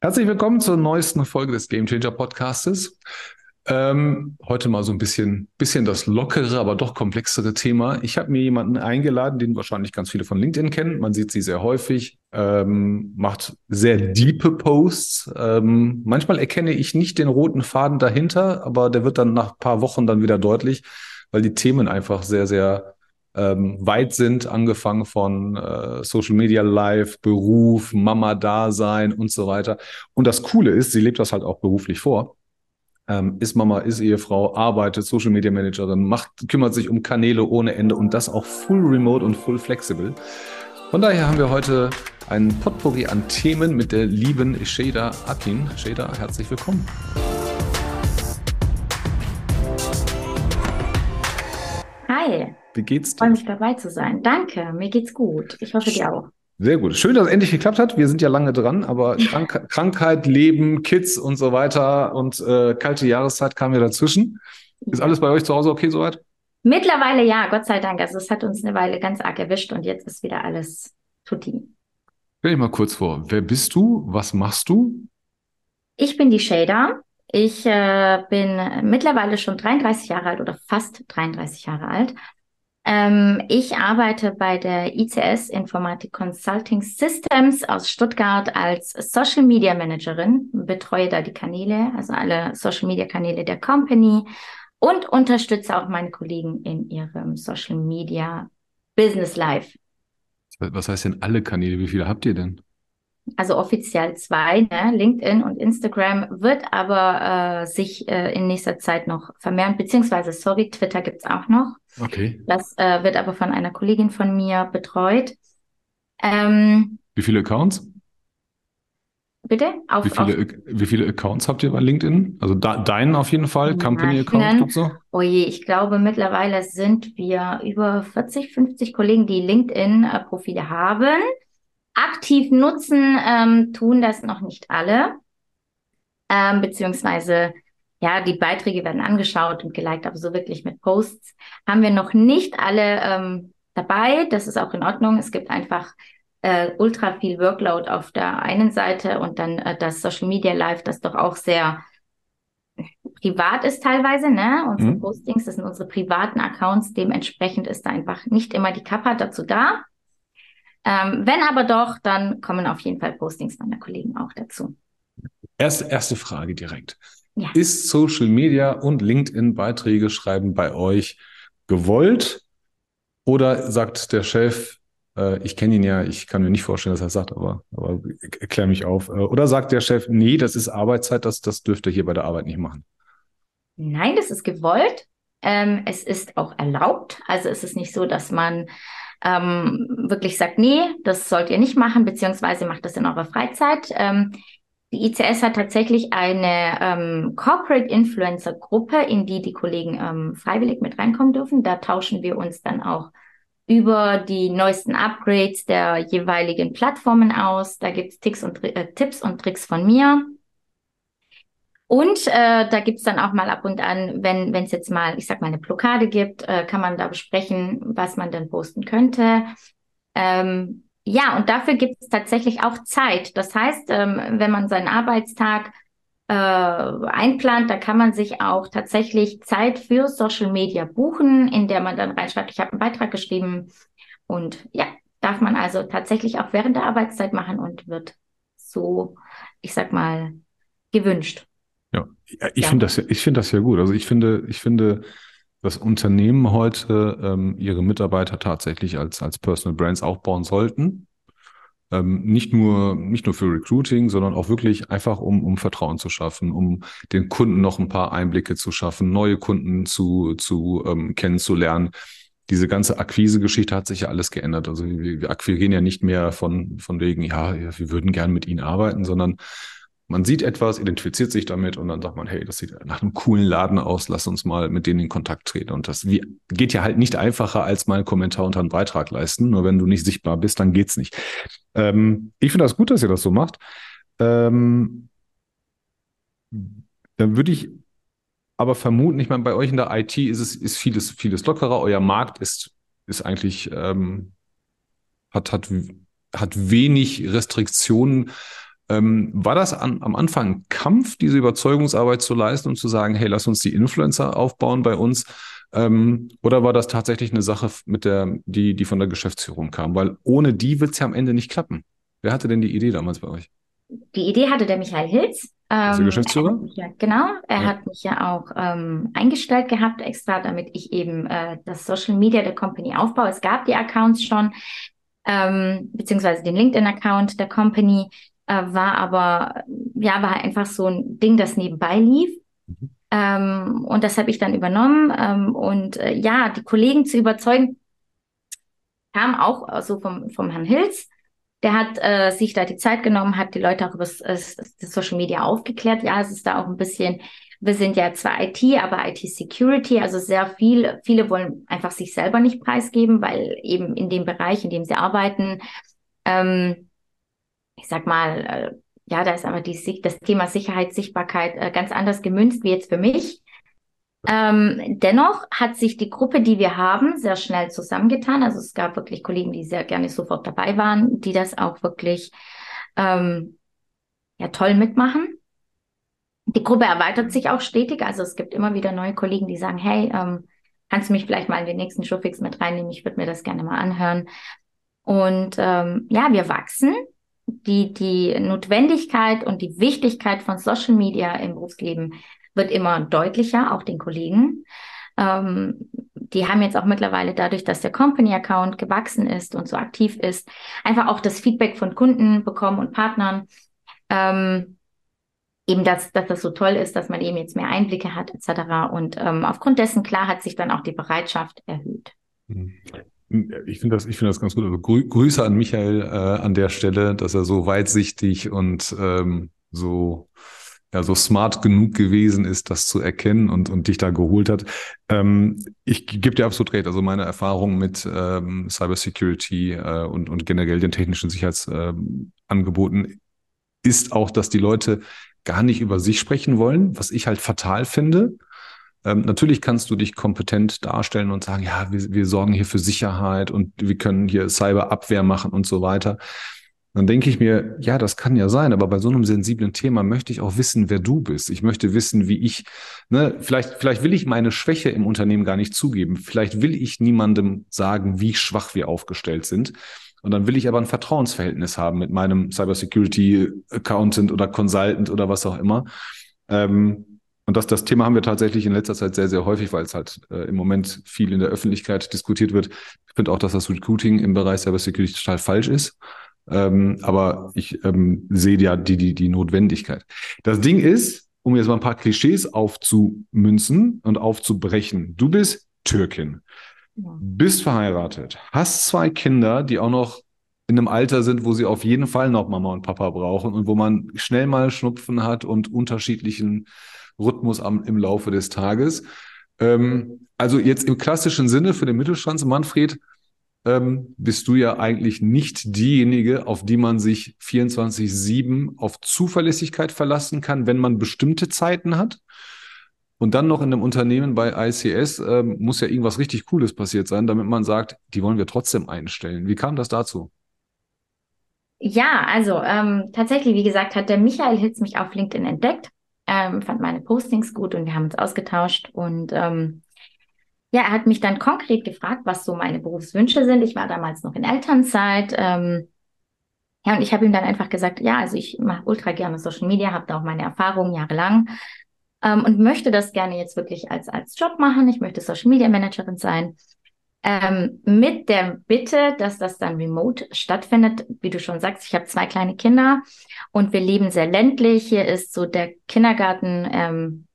Herzlich willkommen zur neuesten Folge des Game Changer Podcastes. Ähm, heute mal so ein bisschen, bisschen das lockere, aber doch komplexere Thema. Ich habe mir jemanden eingeladen, den wahrscheinlich ganz viele von LinkedIn kennen. Man sieht sie sehr häufig, ähm, macht sehr diepe Posts. Ähm, manchmal erkenne ich nicht den roten Faden dahinter, aber der wird dann nach paar Wochen dann wieder deutlich, weil die Themen einfach sehr, sehr ähm, weit sind, angefangen von äh, Social Media Live, Beruf, Mama-Dasein und so weiter. Und das Coole ist, sie lebt das halt auch beruflich vor. Ähm, ist Mama, ist Ehefrau, arbeitet, Social Media Managerin, macht, kümmert sich um Kanäle ohne Ende und das auch full remote und full flexible. Von daher haben wir heute einen Potpourri an Themen mit der lieben Sheda Akin. Sheda, herzlich willkommen. Hi. Wie geht's dir? Ich freue mich dabei zu sein. Danke, mir geht's gut. Ich hoffe dir auch. Sehr gut. Schön, dass es endlich geklappt hat. Wir sind ja lange dran, aber Krank Krankheit, Leben, Kids und so weiter und äh, kalte Jahreszeit kam ja dazwischen. Ist alles bei euch zu Hause okay soweit? Mittlerweile ja, Gott sei Dank. Also es hat uns eine Weile ganz arg erwischt und jetzt ist wieder alles tutti. Stell dich mal kurz vor. Wer bist du? Was machst du? Ich bin die Shader. Ich äh, bin mittlerweile schon 33 Jahre alt oder fast 33 Jahre alt ähm, ich arbeite bei der ICS Informatik Consulting Systems aus Stuttgart als Social Media Managerin, betreue da die Kanäle, also alle Social Media Kanäle der Company und unterstütze auch meine Kollegen in ihrem Social Media Business Life. Was heißt denn alle Kanäle? Wie viele habt ihr denn? also offiziell zwei, ne? LinkedIn und Instagram, wird aber äh, sich äh, in nächster Zeit noch vermehren, beziehungsweise, sorry, Twitter gibt's auch noch. Okay. Das äh, wird aber von einer Kollegin von mir betreut. Ähm, wie viele Accounts? Bitte? Auf, wie, viele, auf, wie viele Accounts habt ihr bei LinkedIn? Also da, deinen auf jeden Fall, Company-Account gibt's noch? Oh je, ich glaube mittlerweile sind wir über 40, 50 Kollegen, die LinkedIn-Profile haben. Aktiv nutzen ähm, tun das noch nicht alle, ähm, beziehungsweise ja, die Beiträge werden angeschaut und geliked, aber so wirklich mit Posts haben wir noch nicht alle ähm, dabei. Das ist auch in Ordnung. Es gibt einfach äh, ultra viel Workload auf der einen Seite und dann äh, das Social Media Live, das doch auch sehr privat ist teilweise, ne? Unsere mhm. Postings, das sind unsere privaten Accounts. Dementsprechend ist da einfach nicht immer die Kappa dazu da. Ähm, wenn aber doch, dann kommen auf jeden Fall Postings meiner Kollegen auch dazu. Erste, erste Frage direkt. Ja. Ist Social Media und LinkedIn-Beiträge schreiben bei euch gewollt? Oder sagt der Chef, äh, ich kenne ihn ja, ich kann mir nicht vorstellen, dass er sagt, aber, aber erklär mich auf. Äh, oder sagt der Chef, nee, das ist Arbeitszeit, das, das dürft ihr hier bei der Arbeit nicht machen? Nein, das ist gewollt. Ähm, es ist auch erlaubt. Also es ist nicht so, dass man ähm, wirklich sagt, nee, das sollt ihr nicht machen, beziehungsweise macht das in eurer Freizeit. Ähm, die ICS hat tatsächlich eine ähm, Corporate Influencer Gruppe, in die die Kollegen ähm, freiwillig mit reinkommen dürfen. Da tauschen wir uns dann auch über die neuesten Upgrades der jeweiligen Plattformen aus. Da gibt's Tipps und, äh, Tipps und Tricks von mir. Und äh, da gibt's dann auch mal ab und an, wenn es jetzt mal, ich sag mal, eine Blockade gibt, äh, kann man da besprechen, was man denn posten könnte. Ähm, ja, und dafür gibt's tatsächlich auch Zeit. Das heißt, ähm, wenn man seinen Arbeitstag äh, einplant, da kann man sich auch tatsächlich Zeit für Social Media buchen, in der man dann reinschreibt, ich habe einen Beitrag geschrieben. Und ja, darf man also tatsächlich auch während der Arbeitszeit machen und wird so, ich sag mal, gewünscht. Ja, ich ja. finde das, ja, ich finde das ja gut. Also ich finde, ich finde, dass Unternehmen heute ähm, ihre Mitarbeiter tatsächlich als, als Personal Brands aufbauen sollten. Ähm, nicht nur, nicht nur für Recruiting, sondern auch wirklich einfach, um, um Vertrauen zu schaffen, um den Kunden noch ein paar Einblicke zu schaffen, neue Kunden zu, zu ähm, kennenzulernen. Diese ganze Akquise-Geschichte hat sich ja alles geändert. Also wir, wir akquirieren ja nicht mehr von, von wegen, ja, wir würden gern mit Ihnen arbeiten, sondern man sieht etwas, identifiziert sich damit und dann sagt man, hey, das sieht nach einem coolen Laden aus, lass uns mal mit denen in Kontakt treten. Und das geht ja halt nicht einfacher als mal einen Kommentar unter einen Beitrag leisten. Nur wenn du nicht sichtbar bist, dann geht's nicht. Ähm, ich finde das gut, dass ihr das so macht. Ähm, dann würde ich aber vermuten, ich meine, bei euch in der IT ist es ist vieles, vieles lockerer. Euer Markt ist, ist eigentlich, ähm, hat, hat, hat wenig Restriktionen Ähm, war das an, am Anfang ein Kampf, diese Überzeugungsarbeit zu leisten und zu sagen, hey, lass uns die Influencer aufbauen bei uns? Ähm, oder war das tatsächlich eine Sache, mit der, die, die von der Geschäftsführung kam? Weil ohne die wird es ja am Ende nicht klappen. Wer hatte denn die Idee damals bei euch? Die Idee hatte der Michael Hilz. Ähm, der Geschäftsführer? Ja, genau. Er ja. hat mich ja auch ähm, eingestellt gehabt, extra, damit ich eben äh, das Social Media der Company aufbaue. Es gab die Accounts schon, ähm, beziehungsweise den LinkedIn-Account der Company, äh, war aber, ja, war einfach so ein Ding, das nebenbei lief. Mhm. Ähm, und das habe ich dann übernommen. Ähm, und äh, ja, die Kollegen zu überzeugen, kam auch so also vom, vom Herrn Hilz. Der hat äh, sich da die Zeit genommen, hat die Leute auch über das, das Social Media aufgeklärt. Ja, es ist da auch ein bisschen, wir sind ja zwar IT, aber IT-Security, also sehr viel, viele wollen einfach sich selber nicht preisgeben, weil eben in dem Bereich, in dem sie arbeiten, ähm, ich sag mal, äh, ja, da ist aber die, das Thema Sicherheit, Sichtbarkeit äh, ganz anders gemünzt wie jetzt für mich. Ähm, dennoch hat sich die Gruppe, die wir haben, sehr schnell zusammengetan. Also es gab wirklich Kollegen, die sehr gerne sofort dabei waren, die das auch wirklich ähm, ja toll mitmachen. Die Gruppe erweitert sich auch stetig. Also es gibt immer wieder neue Kollegen, die sagen, hey, ähm, kannst du mich vielleicht mal in den nächsten Showfix mit reinnehmen? Ich würde mir das gerne mal anhören. Und ähm, ja, wir wachsen die, die Notwendigkeit und die Wichtigkeit von Social Media im Berufsleben wird immer deutlicher, auch den Kollegen. Ähm, die haben jetzt auch mittlerweile dadurch, dass der Company-Account gewachsen ist und so aktiv ist, einfach auch das Feedback von Kunden bekommen und Partnern. Ähm, eben, dass, dass das so toll ist, dass man eben jetzt mehr Einblicke hat, etc. Und ähm, aufgrund dessen, klar, hat sich dann auch die Bereitschaft erhöht. Mhm. Ich finde das, ich finde das ganz gut. Also Grü Grüße an Michael äh, an der Stelle, dass er so weitsichtig und ähm, so ja so smart genug gewesen ist, das zu erkennen und und dich da geholt hat. Ähm, ich gebe dir absolut recht. Also meine Erfahrung mit ähm, Cybersecurity äh, und und generell den technischen Sicherheitsangeboten äh, ist auch, dass die Leute gar nicht über sich sprechen wollen, was ich halt fatal finde ähm, natürlich kannst du dich kompetent darstellen und sagen, ja, wir, wir sorgen hier für Sicherheit und wir können hier Cyberabwehr machen und so weiter. Dann denke ich mir, ja, das kann ja sein, aber bei so einem sensiblen Thema möchte ich auch wissen, wer du bist. Ich möchte wissen, wie ich, ne, vielleicht, vielleicht will ich meine Schwäche im Unternehmen gar nicht zugeben. Vielleicht will ich niemandem sagen, wie schwach wir aufgestellt sind. Und dann will ich aber ein Vertrauensverhältnis haben mit meinem Cybersecurity Accountant oder Consultant oder was auch immer. Ähm, und das, das Thema haben wir tatsächlich in letzter Zeit sehr, sehr häufig, weil es halt äh, im Moment viel in der Öffentlichkeit diskutiert wird. Ich finde auch, dass das Recruiting im Bereich Cybersecurity total falsch ist. Ähm, aber ich ähm, sehe ja die, die, die Notwendigkeit. Das Ding ist, um jetzt mal ein paar Klischees aufzumünzen und aufzubrechen. Du bist Türkin, ja. bist verheiratet, hast zwei Kinder, die auch noch in einem Alter sind, wo sie auf jeden Fall noch Mama und Papa brauchen und wo man schnell mal Schnupfen hat und unterschiedlichen Rhythmus am, im Laufe des Tages. Ähm, also jetzt im klassischen Sinne für den Mittelstand, Manfred, ähm, bist du ja eigentlich nicht diejenige, auf die man sich 24-7 auf Zuverlässigkeit verlassen kann, wenn man bestimmte Zeiten hat. Und dann noch in einem Unternehmen bei ICS ähm, muss ja irgendwas richtig Cooles passiert sein, damit man sagt, die wollen wir trotzdem einstellen. Wie kam das dazu? Ja, also ähm, tatsächlich, wie gesagt, hat der Michael Hitz mich auf LinkedIn entdeckt ähm, fand meine Postings gut und wir haben uns ausgetauscht und ähm, ja, er hat mich dann konkret gefragt, was so meine Berufswünsche sind. Ich war damals noch in Elternzeit. Ähm, ja, und ich habe ihm dann einfach gesagt, ja, also ich mache ultra gerne Social Media, habe da auch meine Erfahrungen jahrelang ähm, und möchte das gerne jetzt wirklich als, als Job machen. Ich möchte Social Media Managerin sein. Ähm, mit der Bitte, dass das dann remote stattfindet. Wie du schon sagst, ich habe zwei kleine Kinder und wir leben sehr ländlich. Hier ist so der Kindergarten ähm,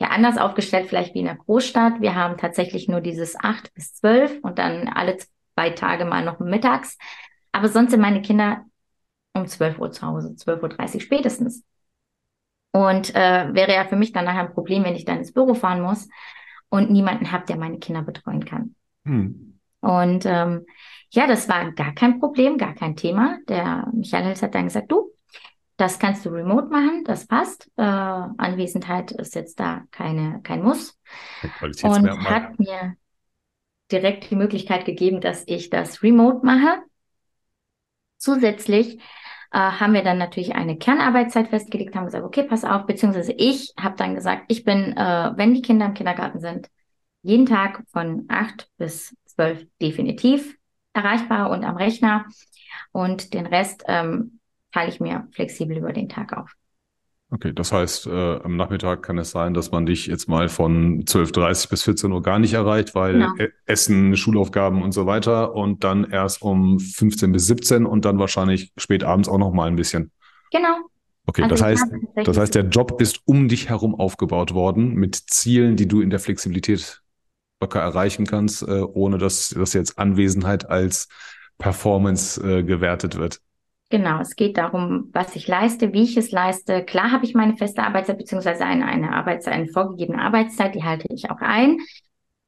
ja anders aufgestellt, vielleicht wie in einer Großstadt. Wir haben tatsächlich nur dieses acht bis zwölf und dann alle zwei Tage mal noch mittags. Aber sonst sind meine Kinder um 12 Uhr zu Hause, 12.30 Uhr spätestens. Und äh, wäre ja für mich dann nachher ein Problem, wenn ich dann ins Büro fahren muss und niemanden habe, der meine Kinder betreuen kann. Hm. Und ähm, ja, das war gar kein Problem, gar kein Thema. Der Michael Hels hat dann gesagt, du, das kannst du remote machen, das passt. Äh, Anwesenheit ist jetzt da keine, kein Muss. Und hat mir direkt die Möglichkeit gegeben, dass ich das remote mache. Zusätzlich äh, haben wir dann natürlich eine Kernarbeitszeit festgelegt, haben gesagt, okay, pass auf, beziehungsweise ich habe dann gesagt, ich bin, äh, wenn die Kinder im Kindergarten sind, jeden Tag von acht bis zwölf definitiv erreichbar und am Rechner und den Rest ähm, teile ich mir flexibel über den Tag auf. Okay, das heißt, äh, am Nachmittag kann es sein, dass man dich jetzt mal von 12.30 bis 14 Uhr gar nicht erreicht, weil genau. E-, Essen, Schulaufgaben und so weiter und dann erst um 15 bis 17 und dann wahrscheinlich spät abends auch noch mal ein bisschen. Genau. Okay, also das heißt, das heißt, der Job ist um dich herum aufgebaut worden mit Zielen, die du in der Flexibilität locker erreichen kannst, äh, ohne dass, dass jetzt Anwesenheit als Performance äh, gewertet wird. Genau, es geht darum, was ich leiste, wie ich es leiste. Klar habe ich meine feste Arbeitszeit beziehungsweise eine, eine eine vorgegebene Arbeitszeit, die halte ich auch ein.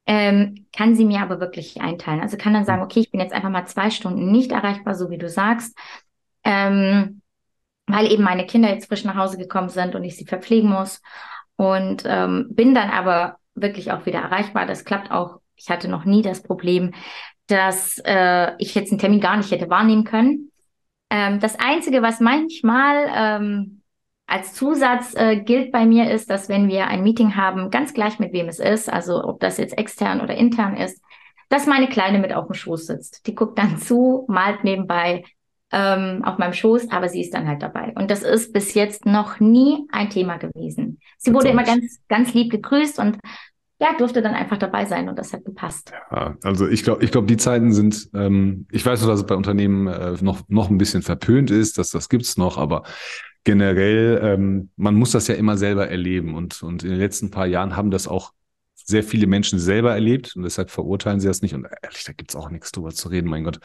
Ähm, kann sie mir aber wirklich einteilen. Also kann dann sagen, okay, ich bin jetzt einfach mal zwei Stunden nicht erreichbar, so wie du sagst, ähm, weil eben meine Kinder jetzt frisch nach Hause gekommen sind und ich sie verpflegen muss. Und ähm, bin dann aber wirklich auch wieder erreichbar. Das klappt auch. Ich hatte noch nie das Problem, dass äh, ich jetzt einen Termin gar nicht hätte wahrnehmen können ähm, das Einzige, was manchmal ähm, als Zusatz äh, gilt bei mir, ist, dass wenn wir ein Meeting haben, ganz gleich mit wem es ist, also ob das jetzt extern oder intern ist, dass meine Kleine mit auf dem Schoß sitzt. Die guckt dann zu, malt nebenbei ähm, auf meinem Schoß, aber sie ist dann halt dabei. Und das ist bis jetzt noch nie ein Thema gewesen. Sie wurde immer ganz, ganz lieb gegrüßt und ja, durfte dann einfach dabei sein und das hat gepasst. Ja, also ich glaube, ich glaube, die Zeiten sind, ähm, ich weiß nur, dass es bei Unternehmen äh, noch, noch ein bisschen verpönt ist, dass das gibt's noch, aber generell, ähm, man muss das ja immer selber erleben und, und in den letzten paar Jahren haben das auch sehr viele Menschen selber erlebt und deshalb verurteilen sie das nicht und ehrlich, da gibt's auch nichts drüber zu reden, mein Gott.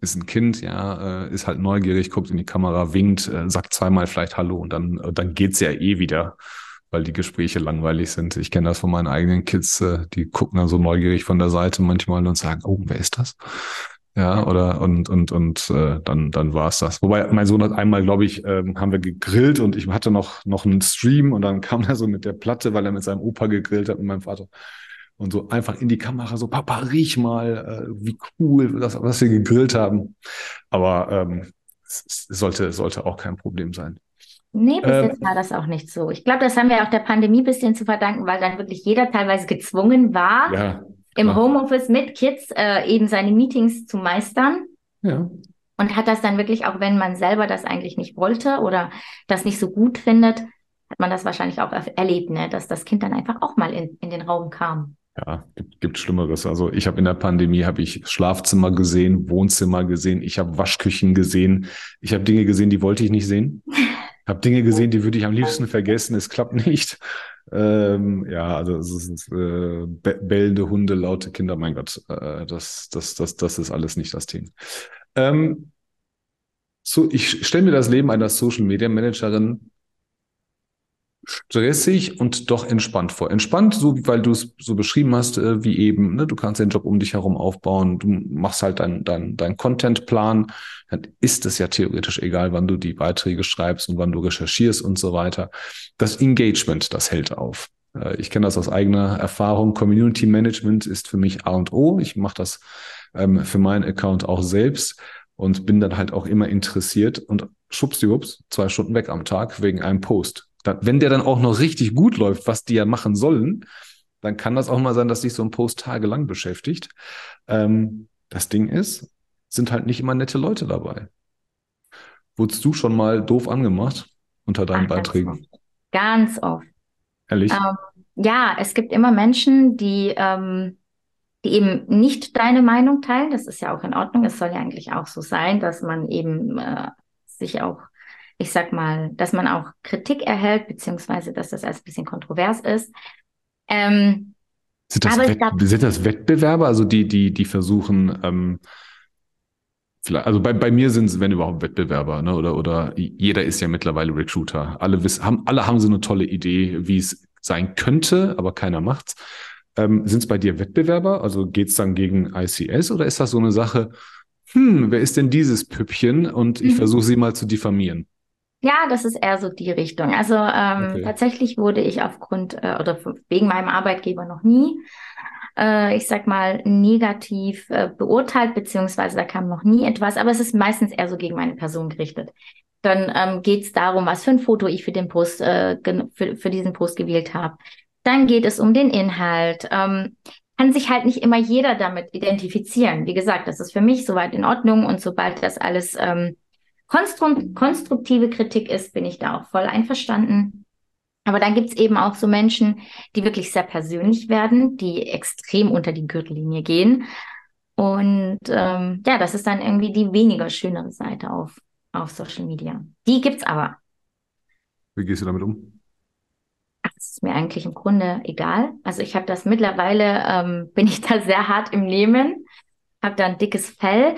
Ist ein Kind, ja, äh, ist halt neugierig, guckt in die Kamera, winkt, äh, sagt zweimal vielleicht Hallo und dann, äh, dann geht's ja eh wieder weil die Gespräche langweilig sind. Ich kenne das von meinen eigenen Kids, die gucken dann so neugierig von der Seite manchmal und sagen, oh, wer ist das? Ja, oder und und und äh, dann dann war es das. Wobei mein Sohn hat einmal, glaube ich, ähm, haben wir gegrillt und ich hatte noch noch einen Stream und dann kam er so mit der Platte, weil er mit seinem Opa gegrillt hat mit meinem Vater und so einfach in die Kamera so Papa riech mal, äh, wie cool, das, was wir gegrillt haben. Aber ähm, es sollte sollte auch kein Problem sein. Nee, bis ähm, jetzt war das auch nicht so. Ich glaube, das haben wir auch der Pandemie ein bisschen zu verdanken, weil dann wirklich jeder teilweise gezwungen war, ja, im Homeoffice mit Kids äh, eben seine Meetings zu meistern. Ja. Und hat das dann wirklich, auch wenn man selber das eigentlich nicht wollte oder das nicht so gut findet, hat man das wahrscheinlich auch erlebt, ne? dass das Kind dann einfach auch mal in, in den Raum kam. Ja, gibt, gibt Schlimmeres. Also ich habe in der Pandemie habe ich Schlafzimmer gesehen, Wohnzimmer gesehen, ich habe Waschküchen gesehen, ich habe Dinge gesehen, die wollte ich nicht sehen. habe Dinge gesehen, die würde ich am liebsten vergessen. Es klappt nicht. Ähm, ja, also es ist äh, bellende Hunde, laute Kinder. Mein Gott, äh, das, das, das, das ist alles nicht das Thema. Ähm, so, ich stelle mir das Leben einer Social Media Managerin stressig und doch entspannt vor. Entspannt, so weil du es so beschrieben hast, äh, wie eben, ne, du kannst den Job um dich herum aufbauen, du machst halt deinen dein, dein Content-Plan, dann ist es ja theoretisch egal, wann du die Beiträge schreibst und wann du recherchierst und so weiter. Das Engagement, das hält auf. Äh, ich kenne das aus eigener Erfahrung. Community Management ist für mich A und O. Ich mache das ähm, für meinen Account auch selbst und bin dann halt auch immer interessiert und schubsdiwups, zwei Stunden weg am Tag wegen einem Post wenn der dann auch noch richtig gut läuft, was die ja machen sollen, dann kann das auch mal sein, dass sich so ein Post tagelang beschäftigt. Ähm, das Ding ist, sind halt nicht immer nette Leute dabei. Wurdest du schon mal doof angemacht unter deinen Ach, Beiträgen? Ganz oft. Ganz oft. Ehrlich? Ähm, ja, es gibt immer Menschen, die, ähm, die eben nicht deine Meinung teilen. Das ist ja auch in Ordnung. Es soll ja eigentlich auch so sein, dass man eben äh, sich auch ich sag mal, dass man auch Kritik erhält, beziehungsweise dass das als bisschen kontrovers ist. Ähm, sind, das glaub, sind das Wettbewerber, also die, die, die versuchen, ähm, vielleicht, also bei, bei mir sind es, wenn überhaupt, Wettbewerber, ne? Oder, oder jeder ist ja mittlerweile Recruiter. Alle wissen, haben, alle haben so eine tolle Idee, wie es sein könnte, aber keiner macht's. Ähm, sind es bei dir Wettbewerber? Also geht's dann gegen ICS oder ist das so eine Sache, hm, wer ist denn dieses Püppchen? Und ich mhm. versuche sie mal zu diffamieren. Ja, das ist eher so die Richtung. Also ähm, okay. tatsächlich wurde ich aufgrund äh, oder wegen meinem Arbeitgeber noch nie äh, ich sag mal, negativ äh, beurteilt, beziehungsweise da kam noch nie etwas, aber es ist meistens eher so gegen meine Person gerichtet. Dann ähm, geht es darum, was für ein Foto ich für den Post, äh, für, für diesen Post gewählt habe. Dann geht es um den Inhalt. Ähm, kann sich halt nicht immer jeder damit identifizieren. Wie gesagt, das ist für mich soweit in Ordnung und sobald das alles ähm, konstruktive Kritik ist, bin ich da auch voll einverstanden. Aber dann gibt's eben auch so Menschen, die wirklich sehr persönlich werden, die extrem unter die Gürtellinie gehen. Und ähm, ja, das ist dann irgendwie die weniger schönere Seite auf, auf Social Media. Die gibt's aber. Wie gehst du damit um? Ach, das ist mir eigentlich im Grunde egal. Also ich habe das mittlerweile, ähm, bin ich da sehr hart im Nehmen, habe da ein dickes Fell.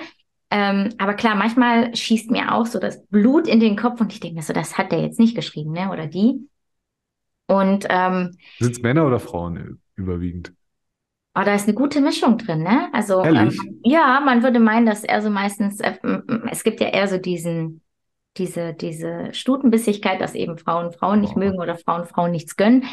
Ähm, aber klar, manchmal schießt mir auch so das Blut in den Kopf und ich denke mir so, das hat der jetzt nicht geschrieben, ne? Oder die. Und ähm, sind es Männer oder Frauen überwiegend? Oh, da ist eine gute Mischung drin, ne? Also ähm, ja, man würde meinen, dass er so meistens, äh, es gibt ja eher so diesen, diese, diese Stutenbissigkeit, dass eben Frauen Frauen nicht oh. mögen oder Frauen Frauen nichts gönnen.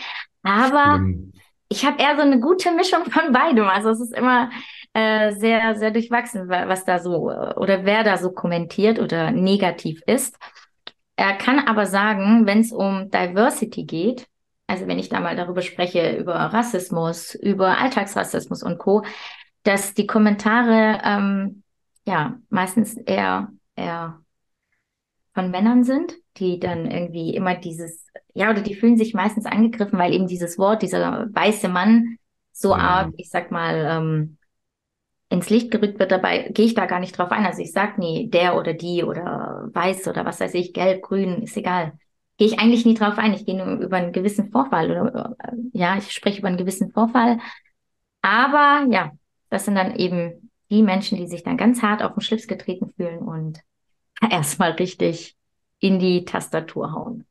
Aber Schlimm. ich habe eher so eine gute Mischung von beidem. Also es ist immer äh, sehr, sehr durchwachsen, was da so oder wer da so kommentiert oder negativ ist. Er kann aber sagen, wenn es um Diversity geht, also wenn ich da mal darüber spreche, über Rassismus, über Alltagsrassismus und Co., dass die Kommentare ähm, ja meistens eher, eher von Männern sind, die dann irgendwie immer dieses, ja, oder die fühlen sich meistens angegriffen, weil eben dieses Wort, dieser weiße Mann, so ja. arg, ich sag mal, ähm, ins Licht gerückt wird, dabei gehe ich da gar nicht drauf ein. Also ich sag nie der oder die oder weiß oder was weiß ich, gelb, grün, ist egal gehe ich eigentlich nie drauf ein. Ich gehe nur über einen gewissen Vorfall oder ja, ich spreche über einen gewissen Vorfall. Aber ja, das sind dann eben die Menschen, die sich dann ganz hart auf den Schlips getreten fühlen und erstmal richtig in die Tastatur hauen.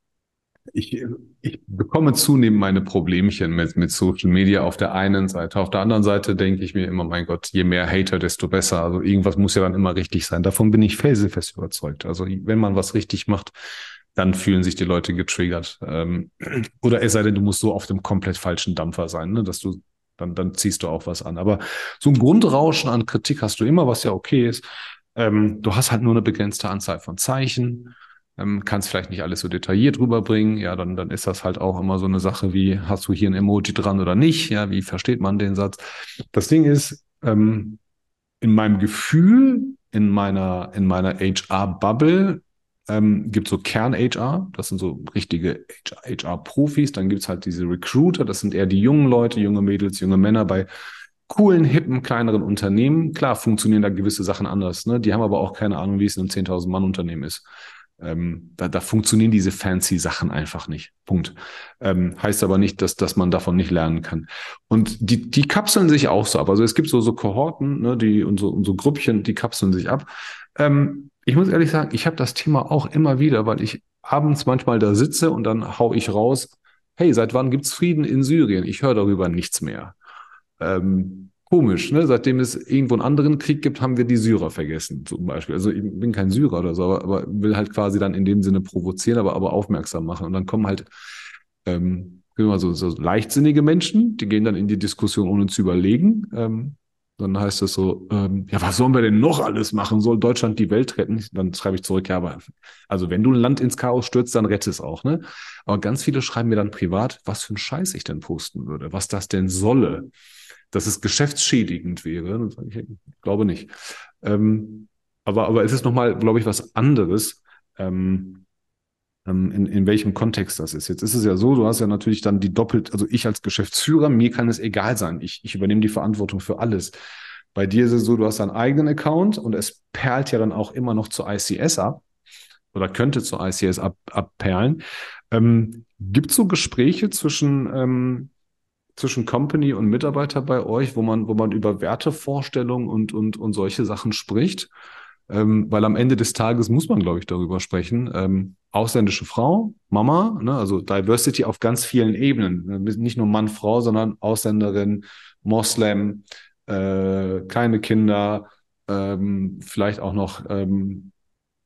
Ich, ich bekomme zunehmend meine Problemchen mit, mit Social Media auf der einen Seite. Auf der anderen Seite denke ich mir immer, mein Gott, je mehr Hater, desto besser. Also irgendwas muss ja dann immer richtig sein. Davon bin ich felsenfest überzeugt. Also wenn man was richtig macht, dann fühlen sich die Leute getriggert. Ähm, oder es sei denn, du musst so auf dem komplett falschen Dampfer sein, ne? dass du dann, dann ziehst du auch was an. Aber so ein Grundrauschen an Kritik hast du immer, was ja okay ist. Ähm, du hast halt nur eine begrenzte Anzahl von Zeichen, ähm, kannst vielleicht nicht alles so detailliert rüberbringen. Ja, dann, dann ist das halt auch immer so eine Sache wie, hast du hier ein Emoji dran oder nicht? Ja, wie versteht man den Satz? Das Ding ist, ähm, in meinem Gefühl, in meiner, in meiner HR-Bubble ähm, gibt so Kern-HR, das sind so richtige HR-Profis. Dann gibt's halt diese Recruiter, das sind eher die jungen Leute, junge Mädels, junge Männer bei coolen, hippen, kleineren Unternehmen. Klar funktionieren da gewisse Sachen anders. Ne? Die haben aber auch keine Ahnung, wie es in einem 10.000 Mann Unternehmen ist. Ähm, da, da funktionieren diese fancy Sachen einfach nicht. Punkt. Ähm, heißt aber nicht, dass, dass man davon nicht lernen kann. Und die, die kapseln sich auch so ab. Also es gibt so, so Kohorten, ne, die und so, und so Grüppchen, die kapseln sich ab. Ähm, ich muss ehrlich sagen, ich habe das Thema auch immer wieder, weil ich abends manchmal da sitze und dann hau ich raus, hey, seit wann gibt's Frieden in Syrien? Ich höre darüber nichts mehr. Ähm, komisch, ne? Seitdem es irgendwo einen anderen Krieg gibt, haben wir die Syrer vergessen, zum Beispiel. Also ich bin kein Syrer oder so, aber, aber will halt quasi dann in dem Sinne provozieren, aber, aber aufmerksam machen. Und dann kommen halt ähm, so, so leichtsinnige Menschen, die gehen dann in die Diskussion, ohne zu überlegen. Ähm, dann heißt es so, ähm, ja, was sollen wir denn noch alles machen? Soll Deutschland die Welt retten? Dann schreibe ich zurück, ja, aber also wenn du ein Land ins Chaos stürzt, dann rette es auch, ne? Aber ganz viele schreiben mir dann privat, was für ein Scheiß ich denn posten würde, was das denn solle, dass es geschäftsschädigend wäre. Ich glaube nicht. Ähm, aber, aber es ist nochmal, glaube ich, was anderes. Ähm, ähm, in, in welchem Kontext das ist. Jetzt ist es ja so, du hast ja natürlich dann die doppelt, also ich als Geschäftsführer, mir kann es egal sein. Ich, ich übernehme die Verantwortung für alles. Bei dir ist es so, du hast deinen eigenen Account und es perlt ja dann auch immer noch zu ICS ab oder könnte zu ICS ab, abperlen. Ähm, Gibt es so Gespräche zwischen, ähm, zwischen Company und Mitarbeiter bei euch, wo man, wo man über Wertevorstellungen und, und, und solche Sachen spricht? Ähm, weil am Ende des Tages muss man, glaube ich, darüber sprechen. Ähm, ausländische Frau, Mama, ne, also Diversity auf ganz vielen Ebenen. Ne, nicht nur Mann, Frau, sondern Ausländerin, Moslem, äh, kleine Kinder, ähm, vielleicht auch noch, ähm,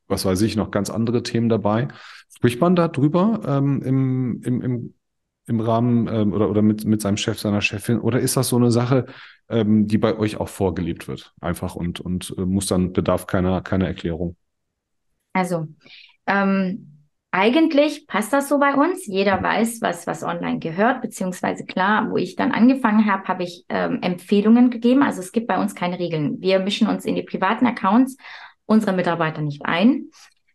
was weiß ich, noch ganz andere Themen dabei. Spricht man da drüber ähm, im, im, im, im Rahmen ähm, oder, oder mit, mit seinem Chef, seiner Chefin? Oder ist das so eine Sache, ähm, die bei euch auch vorgelebt wird? Einfach und, und äh, muss dann, bedarf keiner, keiner Erklärung? Also, ähm, eigentlich passt das so bei uns. Jeder weiß, was, was online gehört, beziehungsweise klar, wo ich dann angefangen habe, habe ich ähm, Empfehlungen gegeben. Also es gibt bei uns keine Regeln. Wir mischen uns in die privaten Accounts unserer Mitarbeiter nicht ein.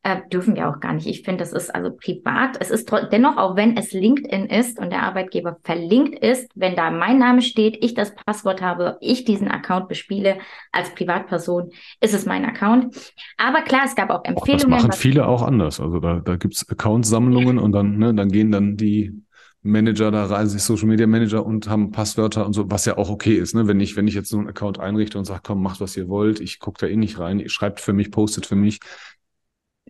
Äh, dürfen wir auch gar nicht. Ich finde, das ist also privat. Es ist dennoch, auch wenn es LinkedIn ist und der Arbeitgeber verlinkt ist, wenn da mein Name steht, ich das Passwort habe, ich diesen Account bespiele als Privatperson, ist es mein Account. Aber klar, es gab auch Empfehlungen. Das machen viele auch anders. Also da, da gibt es Account-Sammlungen und dann, ne, dann gehen dann die Manager da rein, sich Social Media Manager und haben Passwörter und so, was ja auch okay ist, ne? Wenn ich, wenn ich jetzt so einen Account einrichte und sage, komm, macht was ihr wollt, ich gucke da eh nicht rein, ihr schreibt für mich, postet für mich,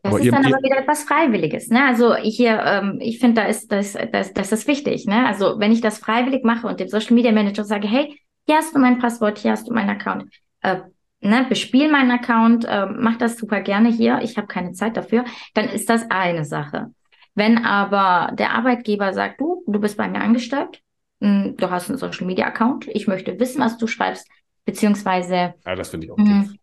das aber ist dann aber wieder etwas Freiwilliges. Ne? Also hier, ähm, ich finde, da ist das, das, das ist wichtig. Ne? Also wenn ich das freiwillig mache und dem Social Media Manager sage, hey, hier hast du mein Passwort, hier hast du meinen Account, äh, ne, bespiel meinen Account, äh, mach das super gerne hier, ich habe keine Zeit dafür, dann ist das eine Sache. Wenn aber der Arbeitgeber sagt, du, du bist bei mir angestellt, mh, hm, du hast einen Social Media Account, ich möchte wissen, was du schreibst, beziehungsweise. Ja, das finde ich auch mh, hm,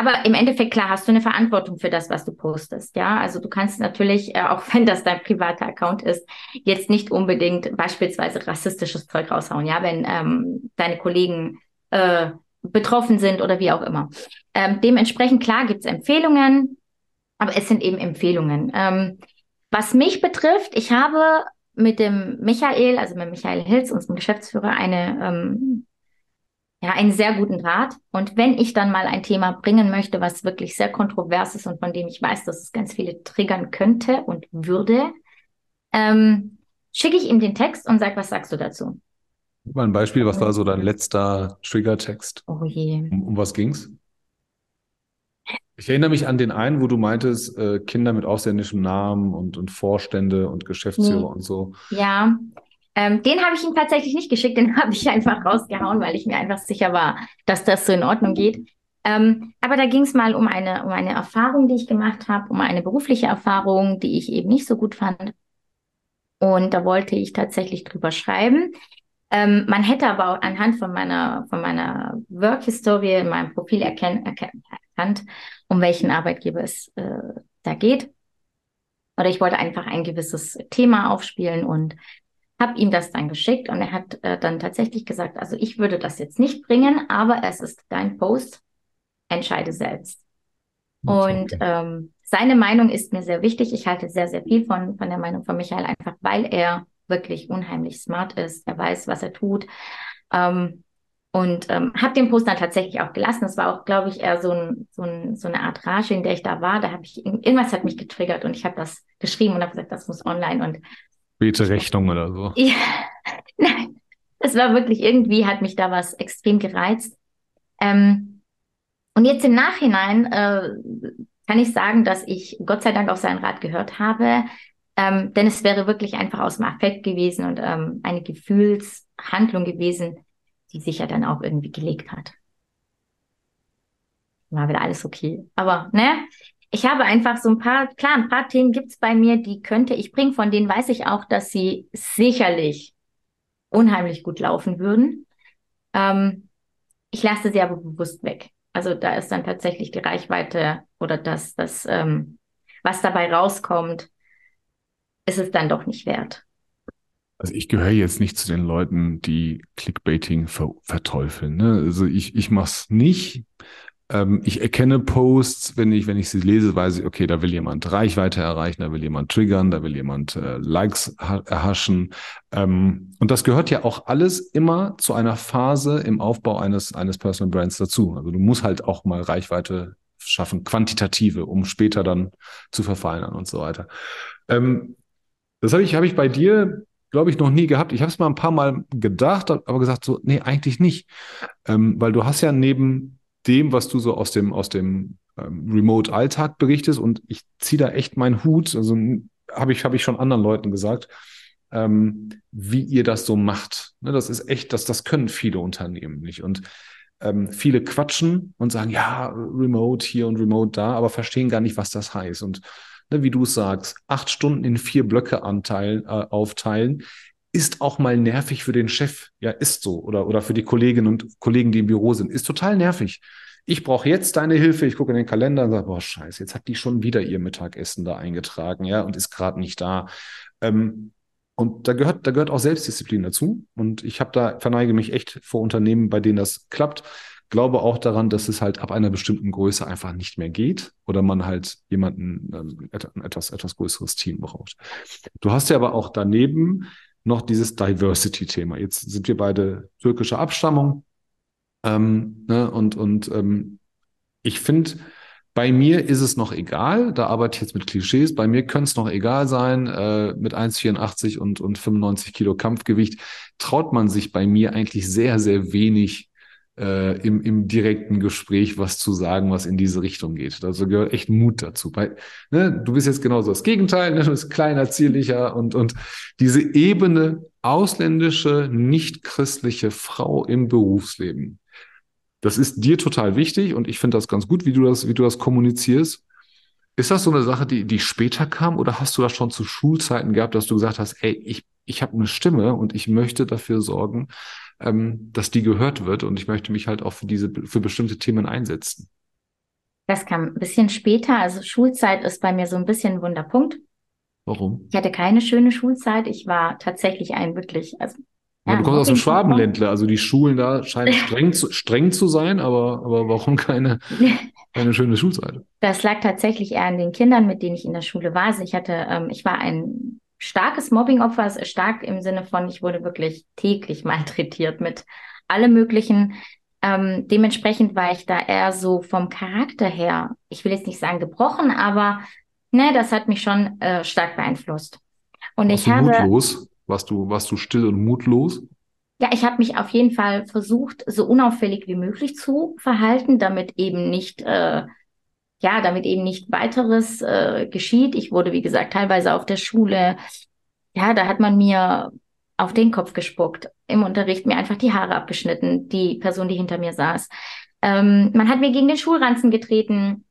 aber im Endeffekt, klar, hast du eine Verantwortung für das, was du postest. Ja, also du kannst natürlich, äh, auch wenn das dein privater Account ist, jetzt nicht unbedingt beispielsweise rassistisches Zeug raushauen. Ja, wenn ähm, deine Kollegen äh, betroffen sind oder wie auch immer. Ähm, dementsprechend, klar, gibt's Empfehlungen, aber es sind eben Empfehlungen. Ähm, was mich betrifft, ich habe mit dem Michael, also mit Michael Hilz, unserem Geschäftsführer, eine ähm, ja, einen sehr guten Draht. Und wenn ich dann mal ein Thema bringen möchte, was wirklich sehr kontrovers ist und von dem ich weiß, dass es ganz viele triggern könnte und würde, ähm, schicke ich ihm den Text und sage, was sagst du dazu? Mal ein Beispiel, was war so dein letzter Triggertext? Oh je. Um, um was ging's? Ich erinnere mich an den einen, wo du meintest, äh, Kinder mit ausländischem Namen und, und Vorstände und Geschäftsführer nee. und so. Ja, ähm, den habe ich ihm tatsächlich nicht geschickt, den habe ich einfach rausgehauen, weil ich mir einfach sicher war, dass das so in Ordnung geht. Ähm, aber da ging es mal um eine, um eine Erfahrung, die ich gemacht habe, um eine berufliche Erfahrung, die ich eben nicht so gut fand. Und da wollte ich tatsächlich drüber schreiben. Ähm, man hätte aber anhand von meiner, von meiner Work History in meinem Profil erken erkannt, um welchen Arbeitgeber es äh, da geht. Oder ich wollte einfach ein gewisses Thema aufspielen und habe ihm das dann geschickt und er hat äh, dann tatsächlich gesagt, also ich würde das jetzt nicht bringen, aber es ist dein Post, entscheide selbst. Okay. Und ähm, seine Meinung ist mir sehr wichtig. Ich halte sehr, sehr viel von, von der Meinung von Michael, einfach weil er wirklich unheimlich smart ist. Er weiß, was er tut. Ähm, und ähm, habe den Post dann tatsächlich auch gelassen. Es war auch, glaube ich, eher so, ein, so, ein, so eine Art Rage, in der ich da war. Da habe ich irgendwas hat mich getriggert und ich habe das geschrieben und habe gesagt, das muss online. Und Rechnung oder so. Ja, nein, es war wirklich irgendwie, hat mich da was extrem gereizt. Ähm, und jetzt im Nachhinein äh, kann ich sagen, dass ich Gott sei Dank auf seinen Rat gehört habe, ähm, denn es wäre wirklich einfach aus dem Affekt gewesen und ähm, eine Gefühlshandlung gewesen, die sich ja dann auch irgendwie gelegt hat. War wieder alles okay. Aber, ne? Ich habe einfach so ein paar, klar, ein paar Themen gibt's bei mir, die könnte ich bringen, von denen weiß ich auch, dass sie sicherlich unheimlich gut laufen würden. Ähm, ich lasse sie aber bewusst weg. Also da ist dann tatsächlich die Reichweite oder das, das ähm, was dabei rauskommt, ist es dann doch nicht wert. Also ich gehöre jetzt nicht zu den Leuten, die Clickbaiting ver verteufeln. Ne? Also ich, ich mache es nicht, ähm, ich erkenne Posts, wenn ich, wenn ich sie lese, weiß ich, okay, da will jemand Reichweite erreichen, da will jemand triggern, da will jemand äh, Likes erhaschen. Ähm, und das gehört ja auch alles immer zu einer Phase im Aufbau eines, eines Personal Brands dazu. Also du musst halt auch mal Reichweite schaffen, quantitative, um später dann zu verfeinern und so weiter. Ähm, das habe ich, habe ich bei dir glaube ich, noch nie gehabt. Ich habe es mal ein paar Mal gedacht, aber gesagt so, nee, eigentlich nicht. Ähm, weil du hast ja neben dem, was du so aus dem, aus dem ähm, Remote-Alltag berichtest. Und ich ziehe da echt meinen Hut. Also habe ich, habe ich schon anderen Leuten gesagt, ähm, wie ihr das so macht. Ne, das ist echt, das, das können viele Unternehmen nicht. Und ähm, viele quatschen und sagen, ja, Remote hier und Remote da, aber verstehen gar nicht, was das heißt. Und ne, wie du es sagst, acht Stunden in vier Blöcke anteilen, äh, aufteilen, ist auch mal nervig für den Chef. Ja, ist so. Oder, oder für die Kolleginnen und Kollegen, die im Büro sind. Ist total nervig. Ich brauche jetzt deine Hilfe. Ich gucke in den Kalender und sage, boah, scheiße, jetzt hat die schon wieder ihr Mittagessen da eingetragen, ja, und ist gerade nicht da. Ähm, und da gehört, da gehört auch Selbstdisziplin dazu. Und ich habe da, verneige mich echt vor Unternehmen, bei denen das klappt. Glaube auch daran, dass es halt ab einer bestimmten Größe einfach nicht mehr geht oder man halt jemanden, ähm, etwas, etwas größeres Team braucht. Du hast ja aber auch daneben noch dieses Diversity-Thema. Jetzt sind wir beide türkischer Abstammung. Ähm, ne, und und ähm, ich finde, bei mir ist es noch egal, da arbeite ich jetzt mit Klischees, bei mir könnte es noch egal sein, äh, mit 1,84 und, und 95 Kilo Kampfgewicht traut man sich bei mir eigentlich sehr, sehr wenig äh, im, im direkten Gespräch was zu sagen, was in diese Richtung geht. Also gehört echt Mut dazu. Weil, ne, du bist jetzt genauso das Gegenteil, ne, du bist kleiner, zierlicher und, und diese Ebene ausländische, nicht christliche Frau im Berufsleben. Das ist dir total wichtig und ich finde das ganz gut, wie du das, wie du das kommunizierst. Ist das so eine Sache, die, die später kam oder hast du das schon zu Schulzeiten gehabt, dass du gesagt hast, ey, ich, ich habe eine Stimme und ich möchte dafür sorgen, ähm, dass die gehört wird und ich möchte mich halt auch für diese, für bestimmte Themen einsetzen. Das kam ein bisschen später. Also Schulzeit ist bei mir so ein bisschen ein Wunderpunkt. Warum? Ich hatte keine schöne Schulzeit. Ich war tatsächlich ein wirklich, also ja, du kommst aus dem Schwabenländler, also die Schulen da scheinen streng zu, streng zu sein, aber, aber warum keine, keine schöne Schulzeit? Das lag tatsächlich eher an den Kindern, mit denen ich in der Schule war. Also ich hatte, ähm, ich war ein starkes Mobbingopfer, also stark im Sinne von, ich wurde wirklich täglich malträtiert mit allem möglichen. Ähm, dementsprechend war ich da eher so vom Charakter her, ich will jetzt nicht sagen gebrochen, aber ne, das hat mich schon äh, stark beeinflusst. Und warst ich habe mutlos? Warst du, warst du still und mutlos? Ja, ich habe mich auf jeden Fall versucht, so unauffällig wie möglich zu verhalten, damit eben nicht äh, ja, damit eben nicht weiteres äh, geschieht. Ich wurde, wie gesagt, teilweise auf der Schule, ja, da hat man mir auf den Kopf gespuckt, im Unterricht mir einfach die Haare abgeschnitten, die Person, die hinter mir saß. Ähm, man hat mir gegen den Schulranzen getreten,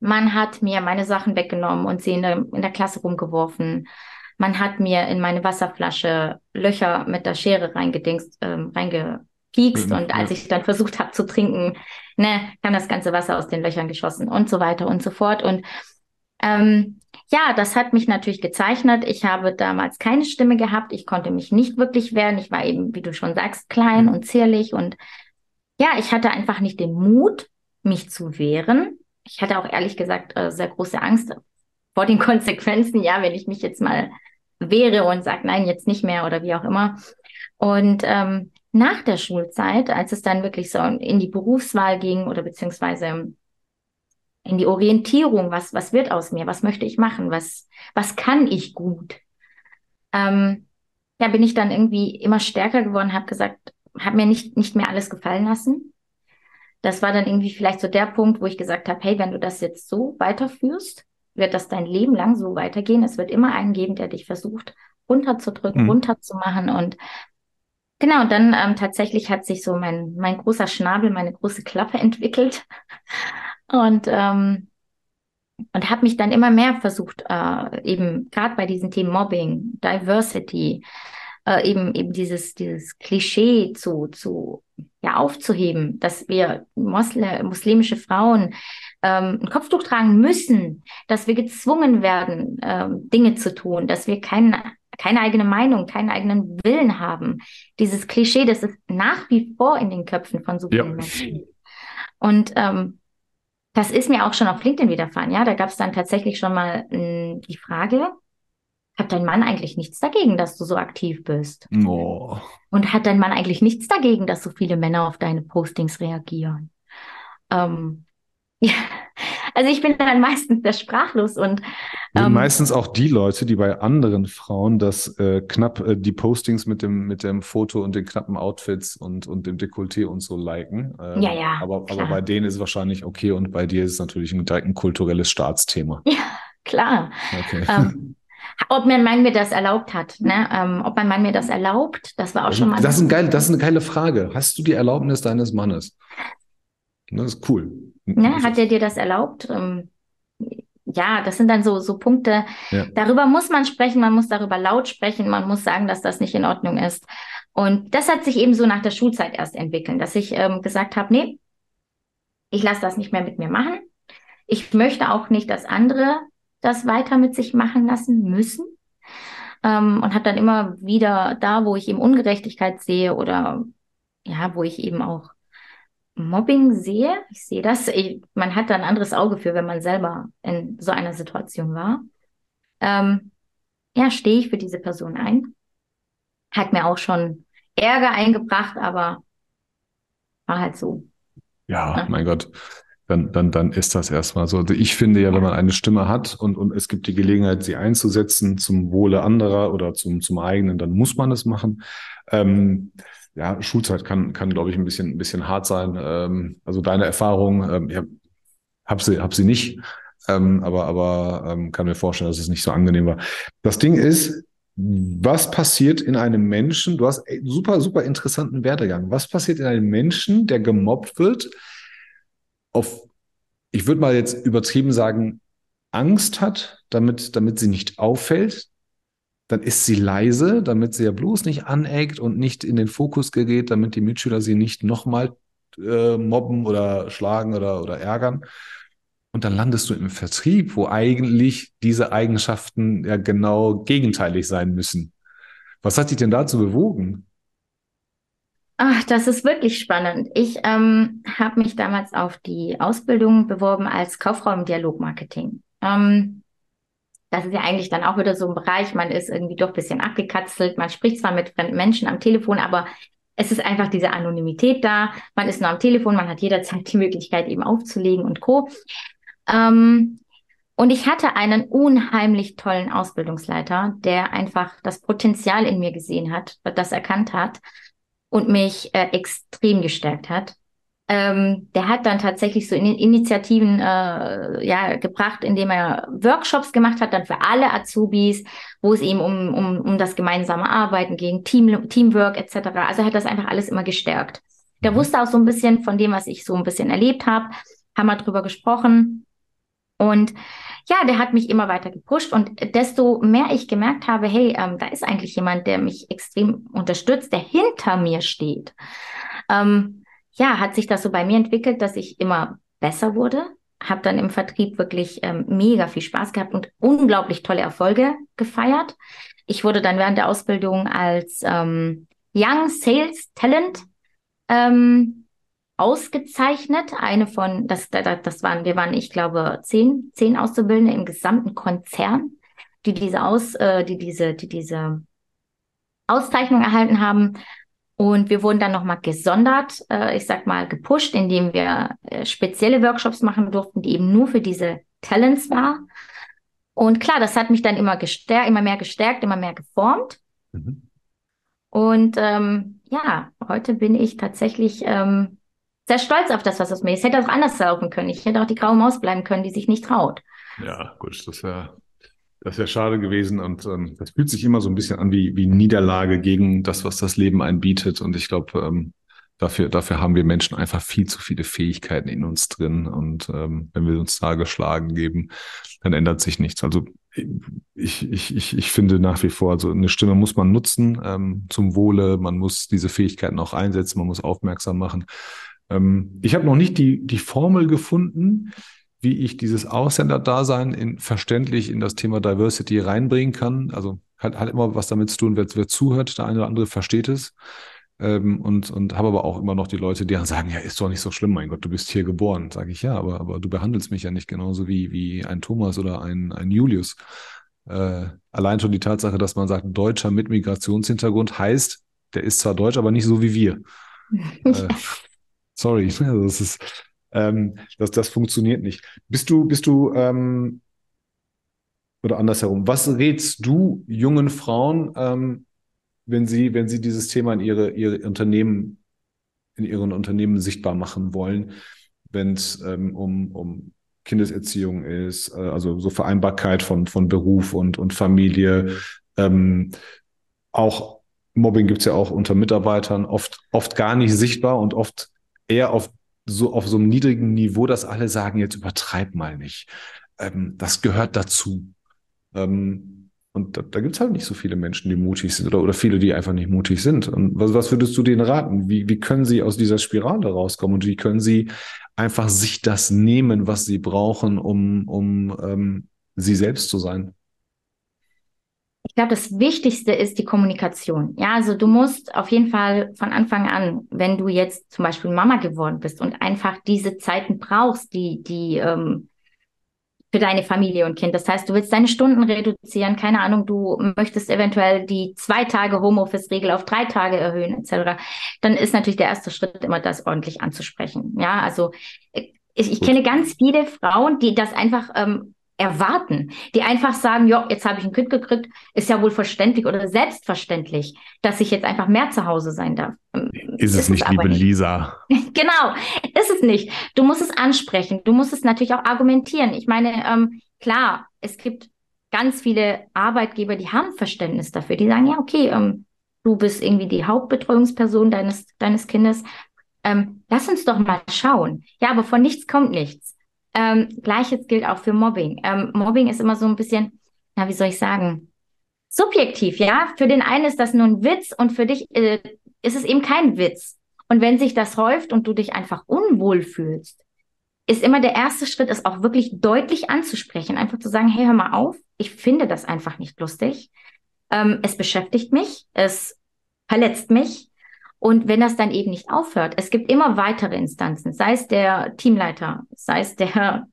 man hat mir meine Sachen weggenommen und sie in der, in der Klasse rumgeworfen. Man hat mir in meine Wasserflasche Löcher mit der Schere reingedingst, ähm, reinge, piekst. Und als ich dann versucht habe zu trinken, ne, kam das ganze Wasser aus den Löchern geschossen und so weiter und so fort. Und ähm, ja, das hat mich natürlich gezeichnet. Ich habe damals keine Stimme gehabt. Ich konnte mich nicht wirklich wehren. Ich war eben, wie du schon sagst, klein mhm. und zierlich. Und ja, ich hatte einfach nicht den Mut, mich zu wehren. Ich hatte auch ehrlich gesagt äh, sehr große Angst vor den Konsequenzen. Ja, wenn ich mich jetzt mal wehre und sage, nein, jetzt nicht mehr oder wie auch immer. Und ähm, nach der Schulzeit, als es dann wirklich so in die Berufswahl ging oder beziehungsweise in die Orientierung, was, was wird aus mir, was möchte ich machen, was, was kann ich gut, ähm, ja, bin ich dann irgendwie immer stärker geworden, habe gesagt, habe mir nicht, nicht mehr alles gefallen lassen. Das war dann irgendwie vielleicht so der Punkt, wo ich gesagt habe, hey, wenn du das jetzt so weiterführst, wird das dein Leben lang so weitergehen. Es wird immer einen geben, der dich versucht runterzudrücken, mhm. runterzumachen und Genau, und dann ähm, tatsächlich hat sich so mein, mein großer Schnabel, meine große Klappe entwickelt. Und, ähm, und habe mich dann immer mehr versucht, äh, eben gerade bei diesen Themen Mobbing, Diversity, äh, eben eben dieses dieses Klischee zu zu ja aufzuheben, dass wir Mosle muslimische Frauen ähm, ein Kopftuch tragen müssen, dass wir gezwungen werden, ähm, Dinge zu tun, dass wir keinen keine eigene Meinung, keinen eigenen Willen haben. Dieses Klischee, das ist nach wie vor in den Köpfen von so vielen ja. Menschen. Und ähm, das ist mir auch schon auf LinkedIn widerfahren. Ja, da gab es dann tatsächlich schon mal äh, die Frage, hat dein Mann eigentlich nichts dagegen, dass du so aktiv bist? Oh. Und hat dein Mann eigentlich nichts dagegen, dass so viele Männer auf deine Postings reagieren? Ähm, ja, also ich bin dann meistens sehr sprachlos und ähm, meistens auch die Leute, die bei anderen Frauen das äh, knapp äh, die Postings mit dem mit dem Foto und den knappen Outfits und und dem Dekolleté und so liken. Ähm, ja, ja. Aber, aber bei denen ist es wahrscheinlich okay und bei dir ist es natürlich ein, direkt ein kulturelles Staatsthema. Ja, klar. Okay. Ähm, ob mein Mann mir das erlaubt hat, ne? Ähm, ob mein Mann mir das erlaubt, das war auch schon mal. Das ist, ein geil, das ist eine geile Frage. Hast du die Erlaubnis deines Mannes? Das ist cool. Ne, hat er dir das erlaubt? Ähm, ja, das sind dann so, so Punkte. Ja. Darüber muss man sprechen, man muss darüber laut sprechen, man muss sagen, dass das nicht in Ordnung ist. Und das hat sich eben so nach der Schulzeit erst entwickelt, dass ich ähm, gesagt habe, nee, ich lasse das nicht mehr mit mir machen. Ich möchte auch nicht, dass andere das weiter mit sich machen lassen müssen. Ähm, und habe dann immer wieder da, wo ich eben Ungerechtigkeit sehe oder ja, wo ich eben auch Mobbing sehe, ich sehe das, ich, man hat da ein anderes Auge für, wenn man selber in so einer Situation war. Ähm, ja, stehe ich für diese Person ein. Hat mir auch schon Ärger eingebracht, aber war halt so. Ja, ja. mein Gott. Dann, dann, dann ist das erstmal so. Also ich finde ja, wenn man eine Stimme hat und, und es gibt die Gelegenheit, sie einzusetzen zum Wohle anderer oder zum, zum eigenen, dann muss man es machen. Ähm, ja, Schulzeit kann, kann glaube ich, ein bisschen, ein bisschen hart sein. Ähm, also deine Erfahrung, ähm, ich hab sie, hab sie nicht, ähm, aber, aber ähm, kann mir vorstellen, dass es nicht so angenehm war. Das Ding ist, was passiert in einem Menschen? Du hast super, super interessanten Werdegang. Was passiert in einem Menschen, der gemobbt wird, auf, ich würde mal jetzt übertrieben sagen, Angst hat, damit, damit sie nicht auffällt, dann ist sie leise, damit sie ja bloß nicht aneckt und nicht in den Fokus gerät, damit die Mitschüler sie nicht nochmal äh, mobben oder schlagen oder, oder ärgern. Und dann landest du im Vertrieb, wo eigentlich diese Eigenschaften ja genau gegenteilig sein müssen. Was hat dich denn dazu bewogen? Ach, das ist wirklich spannend. Ich ähm, habe mich damals auf die Ausbildung beworben als Kauffrau Dialogmarketing. Ähm, das ist ja eigentlich dann auch wieder so ein Bereich, man ist irgendwie doch ein bisschen abgekatzelt, man spricht zwar mit fremden Menschen am Telefon, aber es ist einfach diese Anonymität da. Man ist nur am Telefon, man hat jederzeit die Möglichkeit eben aufzulegen und Co. Ähm, und ich hatte einen unheimlich tollen Ausbildungsleiter, der einfach das Potenzial in mir gesehen hat, das erkannt hat und mich äh, extrem gestärkt hat. Ähm, der hat dann tatsächlich so Initiativen äh, ja, gebracht, indem er Workshops gemacht hat, dann für alle Azubis, wo es eben um, um, um das gemeinsame Arbeiten ging, Team, Teamwork etc. Also hat das einfach alles immer gestärkt. Der mhm. wusste auch so ein bisschen von dem, was ich so ein bisschen erlebt habe, haben wir drüber gesprochen. Und ja, der hat mich immer weiter gepusht und desto mehr ich gemerkt habe, hey, ähm, da ist eigentlich jemand, der mich extrem unterstützt, der hinter mir steht. Ähm, ja, hat sich das so bei mir entwickelt, dass ich immer besser wurde, habe dann im Vertrieb wirklich ähm, mega viel Spaß gehabt und unglaublich tolle Erfolge gefeiert. Ich wurde dann während der Ausbildung als ähm, Young Sales Talent ähm, ausgezeichnet. Eine von, das, das, waren, wir waren, ich glaube, zehn, zehn Auszubildende im gesamten Konzern, die diese Aus, äh, die diese, die diese Auszeichnung erhalten haben. Und wir wurden dann nochmal gesondert, äh, ich sag mal, gepusht, indem wir äh, spezielle Workshops machen durften, die eben nur für diese Talents war. Und klar, das hat mich dann immer gestärkt, immer mehr gestärkt, immer mehr geformt. Mhm. Und ähm, ja, heute bin ich tatsächlich ähm, sehr stolz auf das, was aus mir ist. Es hätte auch anders laufen können. Ich hätte auch die graue Maus bleiben können, die sich nicht traut. Ja, gut, das wäre das wäre schade gewesen und ähm, das fühlt sich immer so ein bisschen an wie, wie Niederlage gegen das, was das Leben einbietet. Und ich glaube, ähm, dafür, dafür haben wir Menschen einfach viel zu viele Fähigkeiten in uns drin. Und ähm, wenn wir uns da geschlagen geben, dann ändert sich nichts. Also ich, ich, ich, ich finde nach wie vor, also eine Stimme muss man nutzen ähm, zum Wohle. Man muss diese Fähigkeiten auch einsetzen, man muss aufmerksam machen. Ähm, ich habe noch nicht die, die Formel gefunden, wie ich dieses Ausländerdasein in, verständlich in das Thema Diversity reinbringen kann. Also hat, hat immer was damit zu tun, wer, wer zuhört, der eine oder andere versteht es. Ähm, und, und habe aber auch immer noch die Leute, die dann sagen, ja, ist doch nicht so schlimm, mein Gott, du bist hier geboren. Sage ich, ja, aber, aber du behandelst mich ja nicht genauso wie, wie ein Thomas oder ein, ein Julius. Äh, allein schon die Tatsache, dass man sagt, Deutscher mit Migrationshintergrund heißt, der ist zwar deutsch, aber nicht so wie wir. äh, sorry, also das ist, ähm, das, das funktioniert nicht. Bist du, bist du, ähm, oder andersherum, was rätst du jungen Frauen, ähm, wenn sie, wenn sie dieses Thema in ihre, ihre Unternehmen, in ihren Unternehmen sichtbar machen wollen, wenn es ähm, um, um Kindeserziehung ist, äh, also so Vereinbarkeit von, von Beruf und, und Familie, ähm, auch Mobbing gibt's ja auch unter Mitarbeitern, oft, oft gar nicht sichtbar und oft eher auf so auf so einem niedrigen Niveau, dass alle sagen, jetzt übertreib mal nicht. ähm, das gehört dazu. Ähm, und da, da gibt es halt nicht so viele Menschen, die mutig sind oder, oder viele, die einfach nicht mutig sind. Und was, was würdest du denen raten? Wie, wie können sie aus dieser Spirale rauskommen und wie können sie einfach sich das nehmen, was sie brauchen, um, um ähm, sie selbst zu sein? Ich glaube, das Wichtigste ist die Kommunikation. Ja, also du musst auf jeden Fall von Anfang an, wenn du jetzt zum Beispiel Mama geworden bist und einfach diese Zeiten brauchst, die, die ähm, für deine Familie und Kind. Das heißt, du willst deine Stunden reduzieren, keine Ahnung, du möchtest eventuell die zwei Tage Homeoffice-Regel auf drei Tage erhöhen, etc. Dann ist natürlich der erste Schritt immer das ordentlich anzusprechen. Ja, also ich, ich kenne ganz viele Frauen, die das einfach ähm, erwarten, die einfach sagen, ja, jetzt habe ich ein Kind gekriegt, ist ja wohl verständlich oder selbstverständlich, dass ich jetzt einfach mehr zu Hause sein darf. Ähm, ist, ist es nicht, liebe nicht. Lisa? genau, ist es nicht. Du musst es ansprechen, du musst es natürlich auch argumentieren. Ich meine, ähm, klar, es gibt ganz viele Arbeitgeber, die haben Verständnis dafür, die sagen, ja, okay, ähm, du bist irgendwie die Hauptbetreuungsperson deines, deines Kindes. Ähm, lass uns doch mal schauen. Ja, aber von nichts kommt nichts. Ähm, Gleiches gilt auch für Mobbing. Ähm, Mobbing ist immer so ein bisschen, na, wie soll ich sagen, subjektiv, ja. Für den einen ist das nur ein Witz und für dich äh, ist es eben kein Witz. Und wenn sich das häuft und du dich einfach unwohl fühlst, ist immer der erste Schritt, es auch wirklich deutlich anzusprechen. Einfach zu sagen, hey, hör mal auf, ich finde das einfach nicht lustig. Ähm, es beschäftigt mich, es verletzt mich und wenn das dann eben nicht aufhört, es gibt immer weitere Instanzen, sei es der Teamleiter, sei es der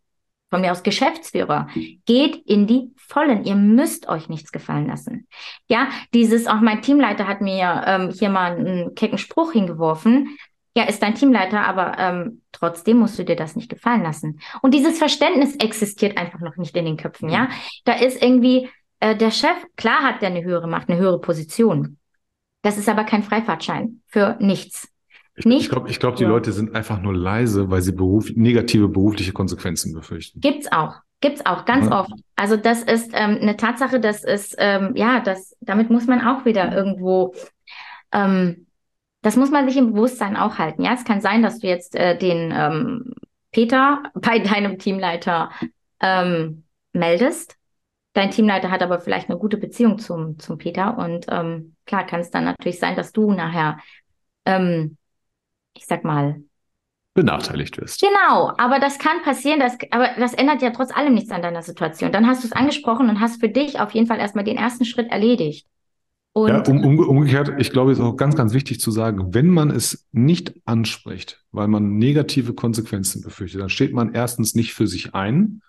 von mir aus Geschäftsführer, geht in die Vollen. Ihr müsst euch nichts gefallen lassen. Ja, dieses, auch mein Teamleiter hat mir ähm, hier mal einen kecken Spruch hingeworfen. Ja, ist dein Teamleiter, aber ähm, trotzdem musst du dir das nicht gefallen lassen. Und dieses Verständnis existiert einfach noch nicht in den Köpfen, ja. Da ist irgendwie äh, der Chef, klar hat der eine höhere Macht, eine höhere Position. Das ist aber kein Freifahrtschein für nichts. Ich, ich glaube, ich glaub, die ja. Leute sind einfach nur leise, weil sie beruf, negative berufliche Konsequenzen befürchten. Gibt's auch. Gibt's auch ganz ja. oft. Also das ist ähm, eine Tatsache, das ist, ähm, ja, das, damit muss man auch wieder irgendwo, ähm, das muss man sich im Bewusstsein auch halten. Ja, es kann sein, dass du jetzt äh, den ähm, Peter bei deinem Teamleiter ähm, meldest Dein Teamleiter hat aber vielleicht eine gute Beziehung zum, zum Peter und ähm, klar kann es dann natürlich sein, dass du nachher, ähm, ich sag mal, benachteiligt wirst. Genau, aber das kann passieren, das, aber das ändert ja trotz allem nichts an deiner Situation. Dann hast du es angesprochen und hast für dich auf jeden Fall erstmal den ersten Schritt erledigt. Und ja, um, um, umgekehrt, ich glaube, es ist auch ganz, ganz wichtig zu sagen, wenn man es nicht anspricht, weil man negative Konsequenzen befürchtet, dann steht man erstens nicht für sich ein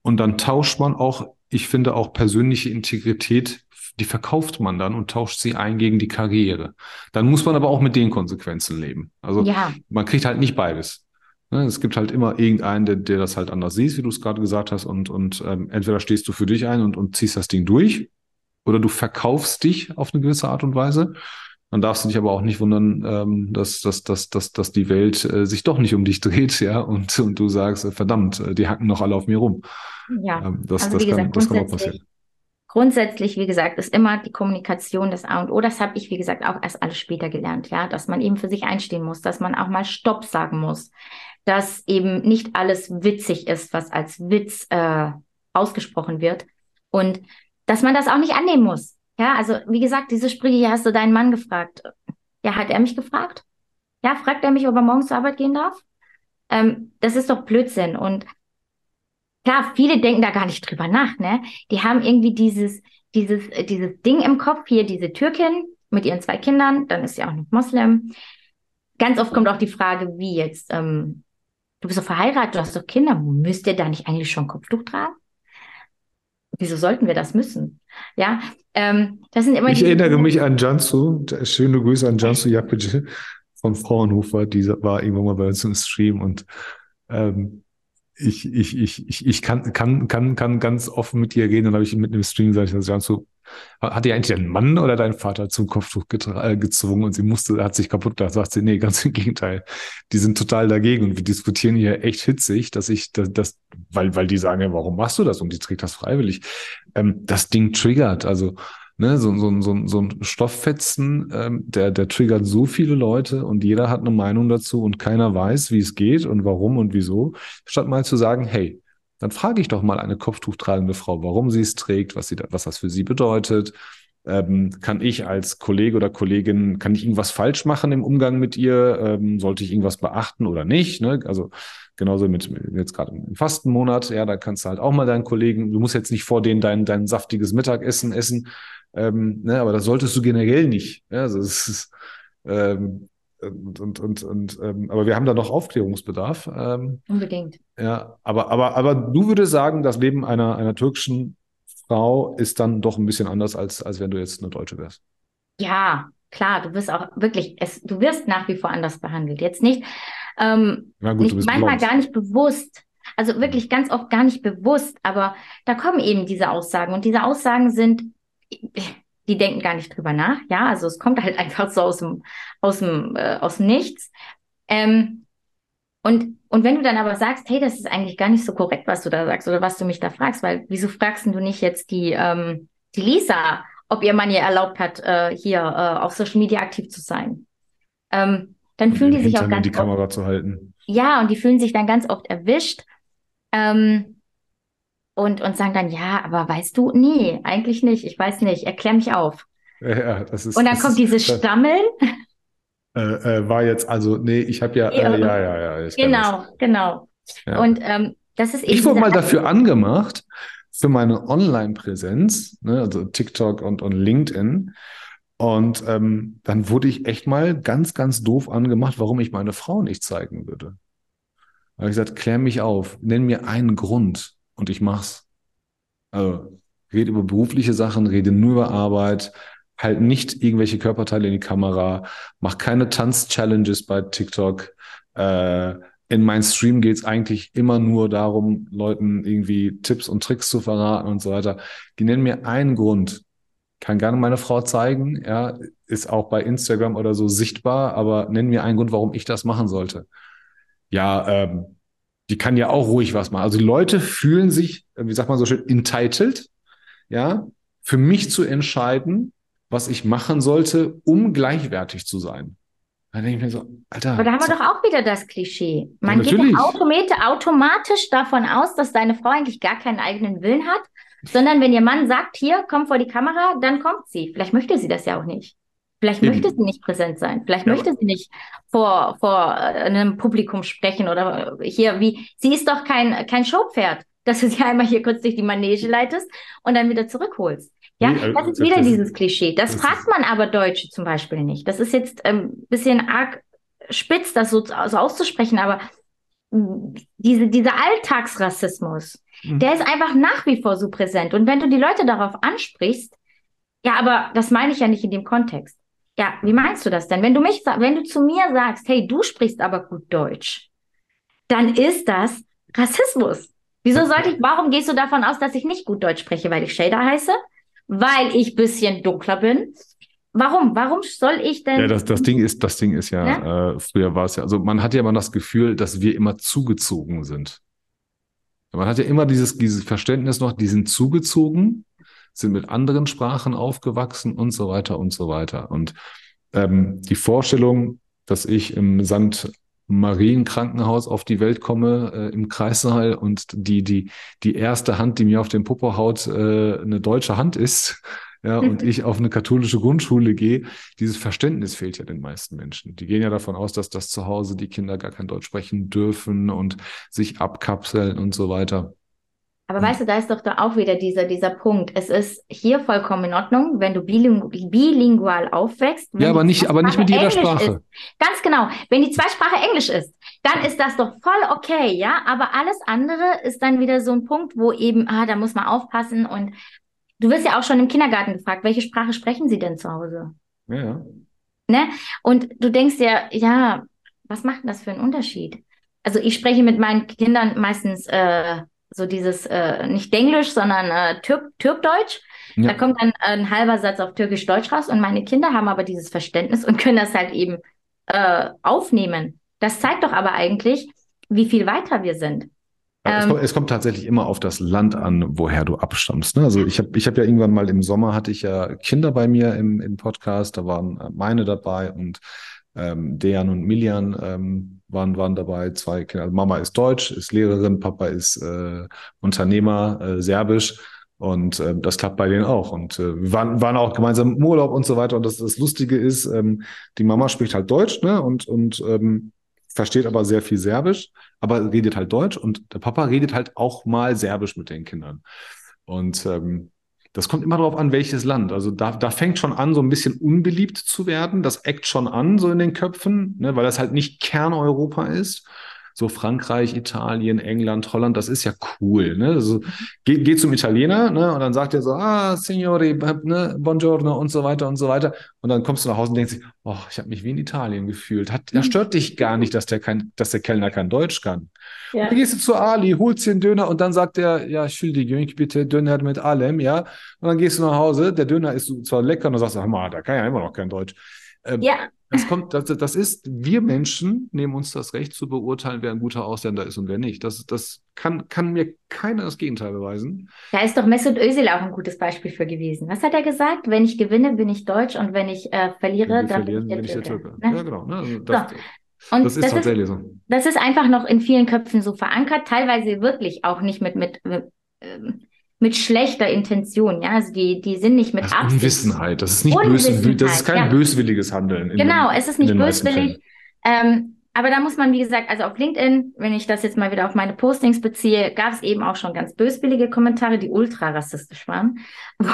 und dann tauscht man auch ich finde auch persönliche Integrität, die verkauft man dann und tauscht sie ein gegen die Karriere. Dann muss man aber auch mit den Konsequenzen leben. Also ja. man kriegt halt nicht beides. Ne, es gibt halt immer irgendeinen, der, der das halt anders sieht, wie du es gerade gesagt hast, und, und ähm, entweder stehst du für dich ein und, und ziehst das Ding durch, oder du verkaufst dich auf eine gewisse Art und Weise. Dann darfst du dich aber auch nicht wundern, ähm, dass, dass, dass, dass, dass die Welt äh, sich doch nicht um dich dreht, ja, und, und du sagst, äh, verdammt, äh, die hacken noch alle auf mir rum. Ja, ähm, das, also das, wie gesagt, kann, das kann auch passieren. Grundsätzlich, wie gesagt, ist immer die Kommunikation das A und O. Das habe ich, wie gesagt, auch erst alles später gelernt, ja, dass man eben für sich einstehen muss, dass man auch mal Stopp sagen muss, dass eben nicht alles witzig ist, was als Witz äh, ausgesprochen wird und dass man das auch nicht annehmen muss. Ja, also wie gesagt, diese Sprüche, hier hast du deinen Mann gefragt. Ja, hat er mich gefragt? Ja, fragt er mich, ob er morgens zur Arbeit gehen darf? Ähm, das ist doch Blödsinn. Und klar, viele denken da gar nicht drüber nach, ne? Die haben irgendwie dieses, dieses, äh, dieses Ding im Kopf, hier diese Türkin mit ihren zwei Kindern, dann ist sie auch noch Moslem. Ganz oft kommt auch die Frage, wie jetzt, ähm, du bist doch verheiratet, du hast doch Kinder, müsst ihr da nicht eigentlich schon Kopftuch tragen? Wieso sollten wir das müssen? Ja, ähm, das sind immer Ich erinnere mich an Jansu, schöne Grüße an Jansu Japic von Fraunhofer, die war irgendwann mal bei uns im Stream und ähm, ich, ich, ich, ich, ich kann, kann, kann, kann ganz offen mit dir reden. Dann habe ich mit einem Stream gesagt, so, hat dir eigentlich dein Mann oder dein Vater zum Kopftuch äh, gezwungen und sie musste, hat sich kaputt gemacht. Sagt sie, nee, ganz im Gegenteil. Die sind total dagegen und wir diskutieren hier echt hitzig, dass ich das, das weil, weil die sagen, ja, warum machst du das? Und die trägt das freiwillig. Ähm, das Ding triggert. Also, Ne, so, so, so, so ein Stofffetzen, ähm, der, der triggert so viele Leute und jeder hat eine Meinung dazu und keiner weiß, wie es geht und warum und wieso, statt mal zu sagen, hey, dann frage ich doch mal eine kopftuchtragende Frau, warum sie es trägt, was, sie, was das für sie bedeutet. Ähm, kann ich als Kollege oder Kollegin, kann ich irgendwas falsch machen im Umgang mit ihr? Ähm, sollte ich irgendwas beachten oder nicht? Ne? Also genauso mit, mit jetzt gerade im Fastenmonat, ja, da kannst du halt auch mal deinen Kollegen, du musst jetzt nicht vor denen dein, dein saftiges Mittagessen essen, ähm, ne, aber das solltest du generell nicht. Ja? Also es ist, ähm, und, und, und, und ähm, aber wir haben da noch Aufklärungsbedarf. Ähm, Unbedingt. Ja, aber, aber, aber du würdest sagen, das Leben einer, einer türkischen Frau ist dann doch ein bisschen anders, als, als wenn du jetzt eine Deutsche wärst. Ja, klar, du wirst auch wirklich, es, du wirst nach wie vor anders behandelt. Jetzt nicht, ähm, ja, gut, nicht manchmal blond. gar nicht bewusst. Also wirklich ganz oft gar nicht bewusst, aber da kommen eben diese Aussagen und diese Aussagen sind, die denken gar nicht drüber nach. Ja, also es kommt halt einfach so aus dem, aus dem, äh, aus dem Nichts. Ähm, und, und wenn du dann aber sagst, hey, das ist eigentlich gar nicht so korrekt, was du da sagst oder was du mich da fragst, weil wieso fragst du nicht jetzt die, ähm, die Lisa, ob ihr Mann ihr erlaubt hat, äh, hier äh, auf Social Media aktiv zu sein? Ähm, dann fühlen die sich auch ganz die Kamera oft, zu halten. Ja, und die fühlen sich dann ganz oft erwischt ähm, und, und sagen dann, ja, aber weißt du, nee, eigentlich nicht, ich weiß nicht, erklär mich auf. Ja, das ist, und dann kommt ist, dieses Stammeln. Äh, äh, war jetzt, also, nee, ich habe ja, äh, ja, ja, ja. genau, genau. Ja. Und ähm, das ist eben. Ich wurde mal dafür angemacht, für meine Online-Präsenz, ne, also TikTok und, und LinkedIn. Und ähm, dann wurde ich echt mal ganz, ganz doof angemacht, warum ich meine Frau nicht zeigen würde. Da habe ich gesagt, klär mich auf, nenn mir einen Grund und ich mach's. Also, rede über berufliche Sachen, rede nur über Arbeit, halt nicht irgendwelche Körperteile in die Kamera, mach keine Tanz-Challenges bei TikTok. Äh, in meinem Stream geht's eigentlich immer nur darum, Leuten irgendwie Tipps und Tricks zu verraten und so weiter. Die nennen mir einen Grund. Kann gerne meine Frau zeigen, ja, ist auch bei Instagram oder so sichtbar, aber nennen mir einen Grund, warum ich das machen sollte. Ja, ähm, die kann ja auch ruhig was machen. Also die Leute fühlen sich, wie sagt man so schön, entitled, ja, für mich zu entscheiden, was ich machen sollte, um gleichwertig zu sein. Dann denke ich mir so, Alter. Aber da haben wir doch auch wieder das Klischee. Man ja, geht automatisch davon aus, dass deine Frau eigentlich gar keinen eigenen Willen hat, sondern wenn ihr Mann sagt, hier, komm vor die Kamera, dann kommt sie. Vielleicht möchte sie das ja auch nicht. Vielleicht Eben. möchte sie nicht präsent sein. Vielleicht ja, möchte sie nicht vor, vor äh, einem Publikum sprechen oder hier wie, sie ist doch kein, kein Showpferd, dass du sie einmal hier kurz durch die Manege leitest und dann wieder zurückholst. Ja, nee, das ist wieder das, dieses Klischee. Das, das fragt man aber Deutsche zum Beispiel nicht. Das ist jetzt ein ähm, bisschen arg spitz, das so, so auszusprechen, aber diese, dieser Alltagsrassismus, mhm. der ist einfach nach wie vor so präsent. Und wenn du die Leute darauf ansprichst, ja, aber das meine ich ja nicht in dem Kontext. Ja, wie meinst du das denn? Wenn du mich, wenn du zu mir sagst, hey, du sprichst aber gut Deutsch, dann ist das Rassismus. Wieso sollte ich, warum gehst du davon aus, dass ich nicht gut Deutsch spreche, weil ich Shader heiße? weil ich bisschen dunkler bin. Warum? Warum soll ich denn? Ja, das, das Ding ist, das Ding ist ja, ne? äh, früher war es ja, also man hat ja immer das Gefühl, dass wir immer zugezogen sind. Man hat ja immer dieses, dieses Verständnis noch, die sind zugezogen, sind mit anderen Sprachen aufgewachsen und so weiter und so weiter. Und ähm, die Vorstellung, dass ich im Sand Marienkrankenhaus auf die Welt komme äh, im Kreissaal und die, die, die erste Hand, die mir auf den Popo haut, äh, eine deutsche Hand ist, ja, und ich auf eine katholische Grundschule gehe, dieses Verständnis fehlt ja den meisten Menschen. Die gehen ja davon aus, dass das zu Hause die Kinder gar kein Deutsch sprechen dürfen und sich abkapseln und so weiter. Aber weißt du, da ist doch da auch wieder dieser, dieser Punkt. Es ist hier vollkommen in Ordnung, wenn du biling bilingual aufwächst. Ja, aber nicht, aber nicht mit jeder Englisch Sprache. Ist. Ganz genau. Wenn die Zweitsprache Englisch ist, dann ist das doch voll okay, ja. Aber alles andere ist dann wieder so ein Punkt, wo eben, ah, da muss man aufpassen. Und du wirst ja auch schon im Kindergarten gefragt, welche Sprache sprechen sie denn zu Hause? Ja. Ne? Und du denkst ja, ja, was macht denn das für einen Unterschied? Also ich spreche mit meinen Kindern meistens äh, so dieses äh, nicht Englisch, sondern äh, Türk Türkdeutsch. Ja. Da kommt dann ein halber Satz auf Türkisch-Deutsch raus und meine Kinder haben aber dieses Verständnis und können das halt eben äh, aufnehmen. Das zeigt doch aber eigentlich, wie viel weiter wir sind. Ja, es, ähm, kommt, es, kommt, tatsächlich immer auf das Land an, woher du abstammst. Ne? Also ich habe ich hab ja irgendwann mal im Sommer hatte ich ja Kinder bei mir im, im Podcast, da waren meine dabei und ähm, Dejan und Milian ähm, waren, waren dabei, zwei Kinder. Also Mama ist Deutsch, ist Lehrerin, Papa ist äh, Unternehmer, äh, Serbisch. Und äh, das klappt bei denen auch. Und äh, waren, waren auch gemeinsam im Urlaub und so weiter. Und das, das Lustige ist, ähm, die Mama spricht halt Deutsch, ne? Und, und ähm, versteht aber sehr viel Serbisch, aber redet halt Deutsch. Und der Papa redet halt auch mal Serbisch mit den Kindern. Und ähm, das kommt immer darauf an, welches Land. Also da, da fängt schon an, so ein bisschen unbeliebt zu werden. Das eckt schon an, so in den Köpfen, ne, weil das halt nicht Kerneuropa ist so Frankreich, Italien, England, Holland, das ist ja cool. Ne? Also, geh, geh zum Italiener ne? und dann sagt er so, ah, Signori, ne? buongiorno und so weiter und so weiter. Und dann kommst du nach Hause und denkst dich, oh, ich habe mich wie in Italien gefühlt. Hat, da stört dich gar nicht, dass der, kein, dass der Kellner kein Deutsch kann. Ja. Dann gehst du zu Ali, holst dir einen Döner und dann sagt er, ja, Entschuldigung, bitte Döner mit allem, ja. Und dann gehst du nach Hause, der Döner ist zwar lecker und dann sagst du, mal, da kann ja immer noch kein Deutsch. Ähm, ja. Das kommt, das, das ist, wir Menschen nehmen uns das Recht zu beurteilen, wer ein guter Ausländer ist und wer nicht. Das, das kann, kann mir keiner das Gegenteil beweisen. Da ist doch Mesut Özil auch ein gutes Beispiel für gewesen. Was hat er gesagt? Wenn ich gewinne, bin ich Deutsch und wenn ich äh, verliere, dann bin ich der, bin ich der Türke. Ne? Ja, genau. Ne? Also das, so. Und das ist das tatsächlich ist, so. Das ist einfach noch in vielen Köpfen so verankert, teilweise wirklich auch nicht mit, mit, mit ähm, mit schlechter Intention, ja, also die, die sind nicht mit das Absicht. Unwissenheit, das ist nicht böse, das ist kein ja. böswilliges Handeln. Genau, den, es ist nicht böswillig. Ähm, aber da muss man, wie gesagt, also auf LinkedIn, wenn ich das jetzt mal wieder auf meine Postings beziehe, gab es eben auch schon ganz böswillige Kommentare, die ultra rassistisch waren, wo,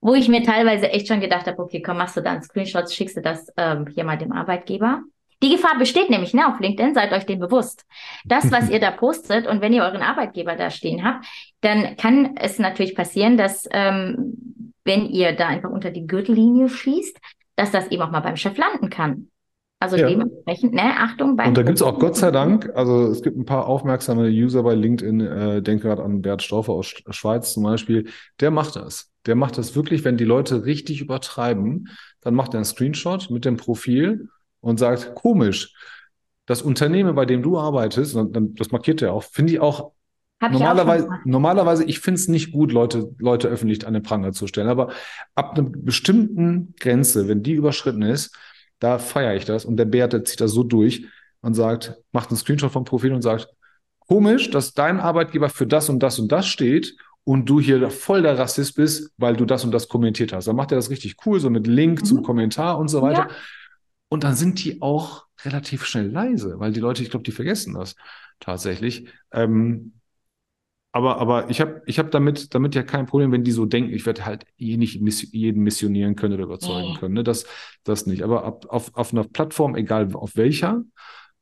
wo ich mir teilweise echt schon gedacht habe, okay, komm, machst du da einen Screenshot, schickst du das ähm, hier mal dem Arbeitgeber. Die Gefahr besteht nämlich ne, auf LinkedIn, seid euch dem bewusst. Das, was ihr da postet und wenn ihr euren Arbeitgeber da stehen habt, dann kann es natürlich passieren, dass ähm, wenn ihr da einfach unter die Gürtellinie schießt, dass das eben auch mal beim Chef landen kann. Also ja. dementsprechend, ne, Achtung beim. Und da gibt es auch Gott sei Dank, also es gibt ein paar aufmerksame User bei LinkedIn, äh, denke gerade an Bert Stauffer aus Schweiz zum Beispiel, der macht das. Der macht das wirklich, wenn die Leute richtig übertreiben, dann macht er einen Screenshot mit dem Profil und sagt, komisch, das Unternehmen, bei dem du arbeitest, das markiert er auch, finde ich auch hab normalerweise, ich normalerweise, ich finde es nicht gut, Leute, Leute öffentlich an den Pranger zu stellen, aber ab einer bestimmten Grenze, wenn die überschritten ist, da feiere ich das und der Bär, der zieht das so durch und sagt, macht einen Screenshot vom Profil und sagt, komisch, dass dein Arbeitgeber für das und das und das steht und du hier voll der Rassist bist, weil du das und das kommentiert hast. Dann macht er das richtig cool, so mit Link mhm. zum Kommentar und so weiter. Ja. Und dann sind die auch relativ schnell leise, weil die Leute, ich glaube, die vergessen das tatsächlich. Ähm, aber, aber ich habe ich hab damit, damit ja kein Problem, wenn die so denken, ich werde halt eh nicht miss jeden missionieren können oder überzeugen nee. können. Ne? Das, das nicht. Aber ab, auf, auf einer Plattform, egal auf welcher,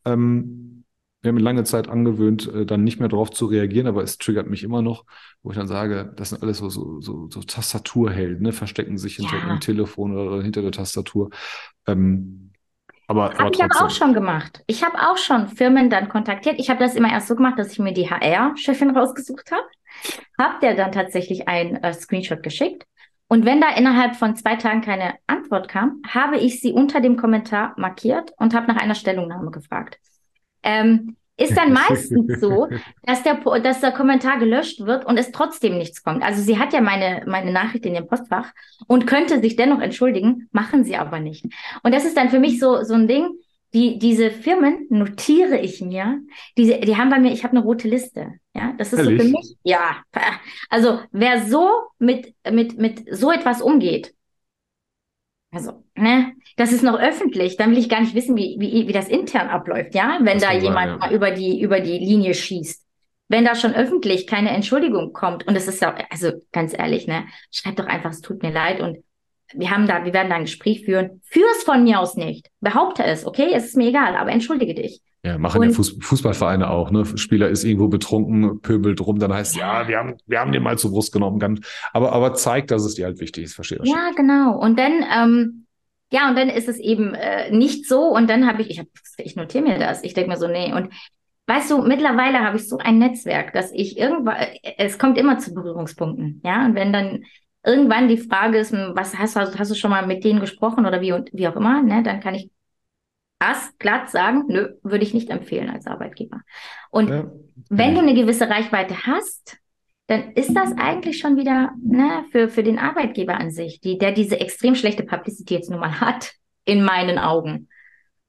ähm, wir haben lange Zeit angewöhnt, äh, dann nicht mehr darauf zu reagieren, aber es triggert mich immer noch, wo ich dann sage, das sind alles so, so, so, so Tastaturhelden, ne? verstecken sich hinter ja. dem Telefon oder hinter der Tastatur. Ähm, aber, habe ich aber auch schon gemacht. Ich habe auch schon Firmen dann kontaktiert. Ich habe das immer erst so gemacht, dass ich mir die HR-Chefin rausgesucht habe. Habe der dann tatsächlich ein äh, Screenshot geschickt. Und wenn da innerhalb von zwei Tagen keine Antwort kam, habe ich sie unter dem Kommentar markiert und habe nach einer Stellungnahme gefragt. Ähm, ist dann meistens so, dass der, dass der Kommentar gelöscht wird und es trotzdem nichts kommt. Also sie hat ja meine, meine Nachricht in ihrem Postfach und könnte sich dennoch entschuldigen, machen sie aber nicht. Und das ist dann für mich so, so ein Ding, die, diese Firmen notiere ich mir, diese, die haben bei mir, ich habe eine rote Liste. Ja, das ist Ehrlich? so für mich, ja. Also wer so mit, mit, mit so etwas umgeht, also, ne, das ist noch öffentlich, dann will ich gar nicht wissen, wie, wie, wie das intern abläuft, ja, wenn das da jemand sein, ja. mal über die, über die Linie schießt. Wenn da schon öffentlich keine Entschuldigung kommt, und es ist ja, also ganz ehrlich, ne, schreib doch einfach, es tut mir leid und wir haben da, wir werden da ein Gespräch führen. Führ es von mir aus nicht. Behaupte es, okay? Es ist mir egal, aber entschuldige dich. Ja, machen ja Fuß, Fußballvereine auch, ne? Spieler ist irgendwo betrunken, pöbelt rum, dann heißt es, ja, wir haben, wir haben den mal zur Brust genommen, ganz, aber, aber zeigt, dass es dir halt wichtig ist, verstehe ich. Ja, genau. Und dann, ähm, ja, und dann ist es eben äh, nicht so. Und dann habe ich, ich, hab, ich notiere mir das. Ich denke mir so, nee. Und weißt du, mittlerweile habe ich so ein Netzwerk, dass ich irgendwann, es kommt immer zu Berührungspunkten, ja. Und wenn dann irgendwann die Frage ist, was hast du, hast du schon mal mit denen gesprochen oder wie und wie auch immer, ne, dann kann ich das glatt sagen, nö, würde ich nicht empfehlen als Arbeitgeber. Und ja. wenn du eine gewisse Reichweite hast, dann ist das eigentlich schon wieder ne, für, für den Arbeitgeber an sich, die, der diese extrem schlechte Publicity jetzt nun mal hat, in meinen Augen.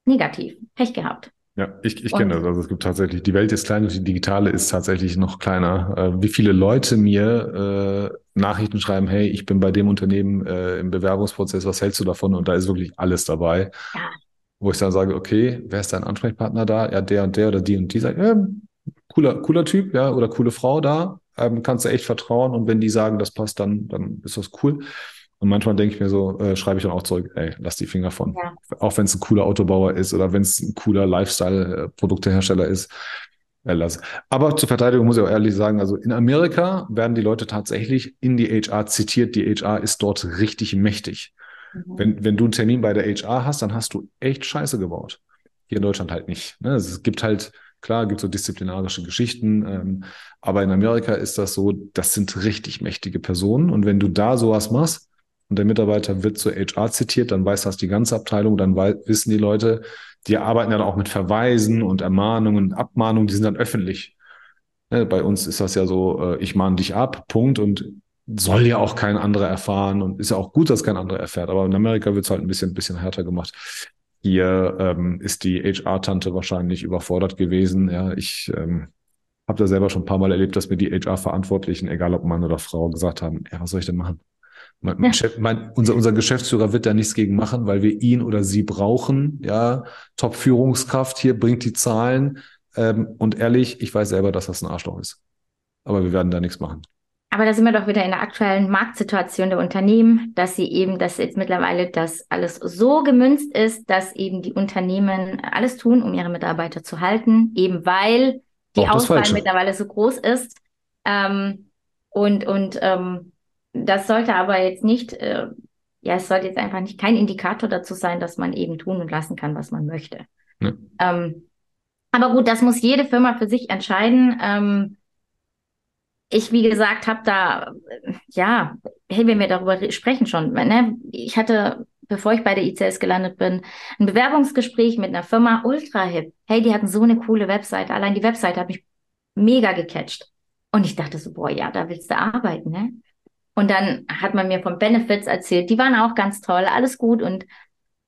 negativ. Pech gehabt. Ja, ich, ich kenne das. Also es gibt tatsächlich, die Welt ist klein und die digitale ist tatsächlich noch kleiner. Äh, wie viele Leute mir äh, Nachrichten schreiben, hey, ich bin bei dem Unternehmen äh, im Bewerbungsprozess, was hältst du davon? Und da ist wirklich alles dabei. Ja. Wo ich dann sage, okay, wer ist dein Ansprechpartner da? Ja, der und der oder die und die sagt, ja, cooler, cooler Typ, ja, oder coole Frau da. Ähm, kannst du echt vertrauen. Und wenn die sagen, das passt, dann, dann ist das cool. Und manchmal denke ich mir so, äh, schreibe ich dann auch zurück, ey, lass die Finger von. Ja. Auch wenn es ein cooler Autobauer ist oder wenn es ein cooler Lifestyle-Produktehersteller ist. Äh, lass. Aber zur Verteidigung muss ich auch ehrlich sagen, also in Amerika werden die Leute tatsächlich in die HR zitiert. Die HR ist dort richtig mächtig. Mhm. Wenn, wenn du einen Termin bei der HR hast, dann hast du echt Scheiße gebaut. Hier in Deutschland halt nicht. Ne? Es gibt halt, klar, gibt so disziplinarische Geschichten, ähm, aber in Amerika ist das so, das sind richtig mächtige Personen. Und wenn du da sowas machst, und der Mitarbeiter wird zur HR zitiert, dann weiß das die ganze Abteilung, dann wissen die Leute, die arbeiten dann auch mit Verweisen und Ermahnungen, Abmahnungen, die sind dann öffentlich. Ne, bei uns ist das ja so, äh, ich mahne dich ab, Punkt, und soll ja auch kein anderer erfahren und ist ja auch gut, dass kein anderer erfährt, aber in Amerika wird es halt ein bisschen, bisschen härter gemacht. Hier ähm, ist die HR-Tante wahrscheinlich überfordert gewesen. Ja, ich ähm, habe da selber schon ein paar Mal erlebt, dass mir die HR-Verantwortlichen, egal ob Mann oder Frau, gesagt haben, ja, was soll ich denn machen? Mein, mein, unser, unser Geschäftsführer wird da nichts gegen machen, weil wir ihn oder sie brauchen. Ja, Top-Führungskraft hier bringt die Zahlen. Ähm, und ehrlich, ich weiß selber, dass das ein Arschloch ist. Aber wir werden da nichts machen. Aber da sind wir doch wieder in der aktuellen Marktsituation der Unternehmen, dass sie eben, dass jetzt mittlerweile das alles so gemünzt ist, dass eben die Unternehmen alles tun, um ihre Mitarbeiter zu halten, eben weil die Auswahl mittlerweile so groß ist. Ähm, und und ähm, das sollte aber jetzt nicht, äh, ja, es sollte jetzt einfach nicht kein Indikator dazu sein, dass man eben tun und lassen kann, was man möchte. Ja. Ähm, aber gut, das muss jede Firma für sich entscheiden. Ähm, ich, wie gesagt, habe da, ja, hey, wenn wir darüber sprechen schon, ne? ich hatte, bevor ich bei der ICS gelandet bin, ein Bewerbungsgespräch mit einer Firma Ultra Hip. Hey, die hatten so eine coole Webseite. Allein die Webseite hat mich mega gecatcht. Und ich dachte so, boah, ja, da willst du arbeiten, ne? Und dann hat man mir von Benefits erzählt, die waren auch ganz toll, alles gut. Und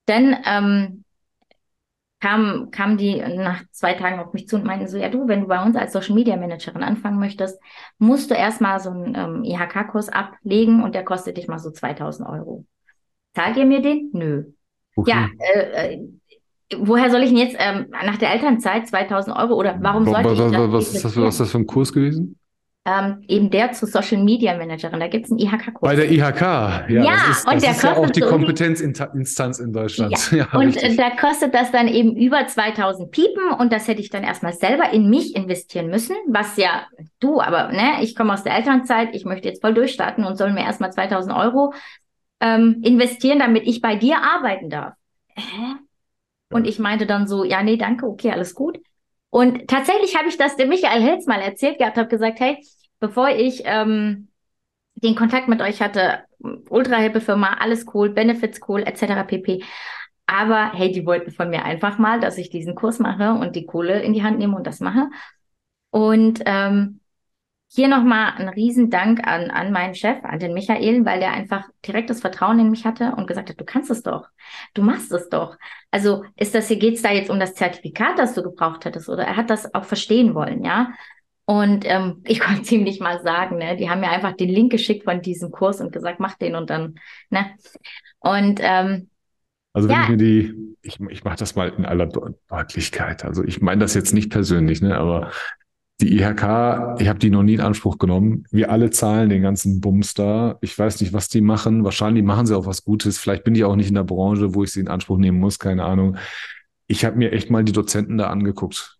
dann ähm, kam, kam die nach zwei Tagen auf mich zu und meinten so, ja du, wenn du bei uns als Social Media Managerin anfangen möchtest, musst du erstmal so einen ähm, IHK-Kurs ablegen und der kostet dich mal so 2000 Euro. Zahlt ihr mir den? Nö. Okay. Ja, äh, äh, woher soll ich denn jetzt ähm, nach der Elternzeit 2000 Euro oder warum sollte was, ich das? Was, das, was ist das für ein Kurs gewesen? Ähm, eben der zur Social Media Managerin. Da gibt es einen IHK-Kurs. Bei der IHK, ja. Ja, das ist, und das der ist kostet ja auch die so Kompetenzinstanz in Deutschland. Ja. ja und richtig. da kostet das dann eben über 2000 Piepen und das hätte ich dann erstmal selber in mich investieren müssen, was ja du, aber ne, ich komme aus der Elternzeit, ich möchte jetzt voll durchstarten und soll mir erstmal 2000 Euro ähm, investieren, damit ich bei dir arbeiten darf. Hä? Und ich meinte dann so, ja, nee, danke, okay, alles gut. Und tatsächlich habe ich das dem Michael Hilz mal erzählt gehabt, habe gesagt, hey, bevor ich ähm, den Kontakt mit euch hatte, ultra hippe Firma, alles cool, Benefits cool, etc. pp. Aber hey, die wollten von mir einfach mal, dass ich diesen Kurs mache und die Kohle in die Hand nehme und das mache. Und ähm, hier nochmal ein Riesendank an, an meinen Chef, an den Michael, weil der einfach direktes Vertrauen in mich hatte und gesagt hat, du kannst es doch, du machst es doch. Also ist das hier, geht's da jetzt um das Zertifikat, das du gebraucht hättest, oder er hat das auch verstehen wollen, ja. Und ähm, ich konnte ziemlich mal sagen, ne, die haben mir einfach den Link geschickt von diesem Kurs und gesagt, mach den und dann, ne. Und ähm, also wenn ja. ich mir die, ich, ich mache das mal in aller Deutlichkeit. Also ich meine das jetzt nicht persönlich, ne, aber die IHK, ich habe die noch nie in Anspruch genommen. Wir alle zahlen den ganzen Bums da. Ich weiß nicht, was die machen. Wahrscheinlich machen sie auch was Gutes. Vielleicht bin ich auch nicht in der Branche, wo ich sie in Anspruch nehmen muss. Keine Ahnung. Ich habe mir echt mal die Dozenten da angeguckt.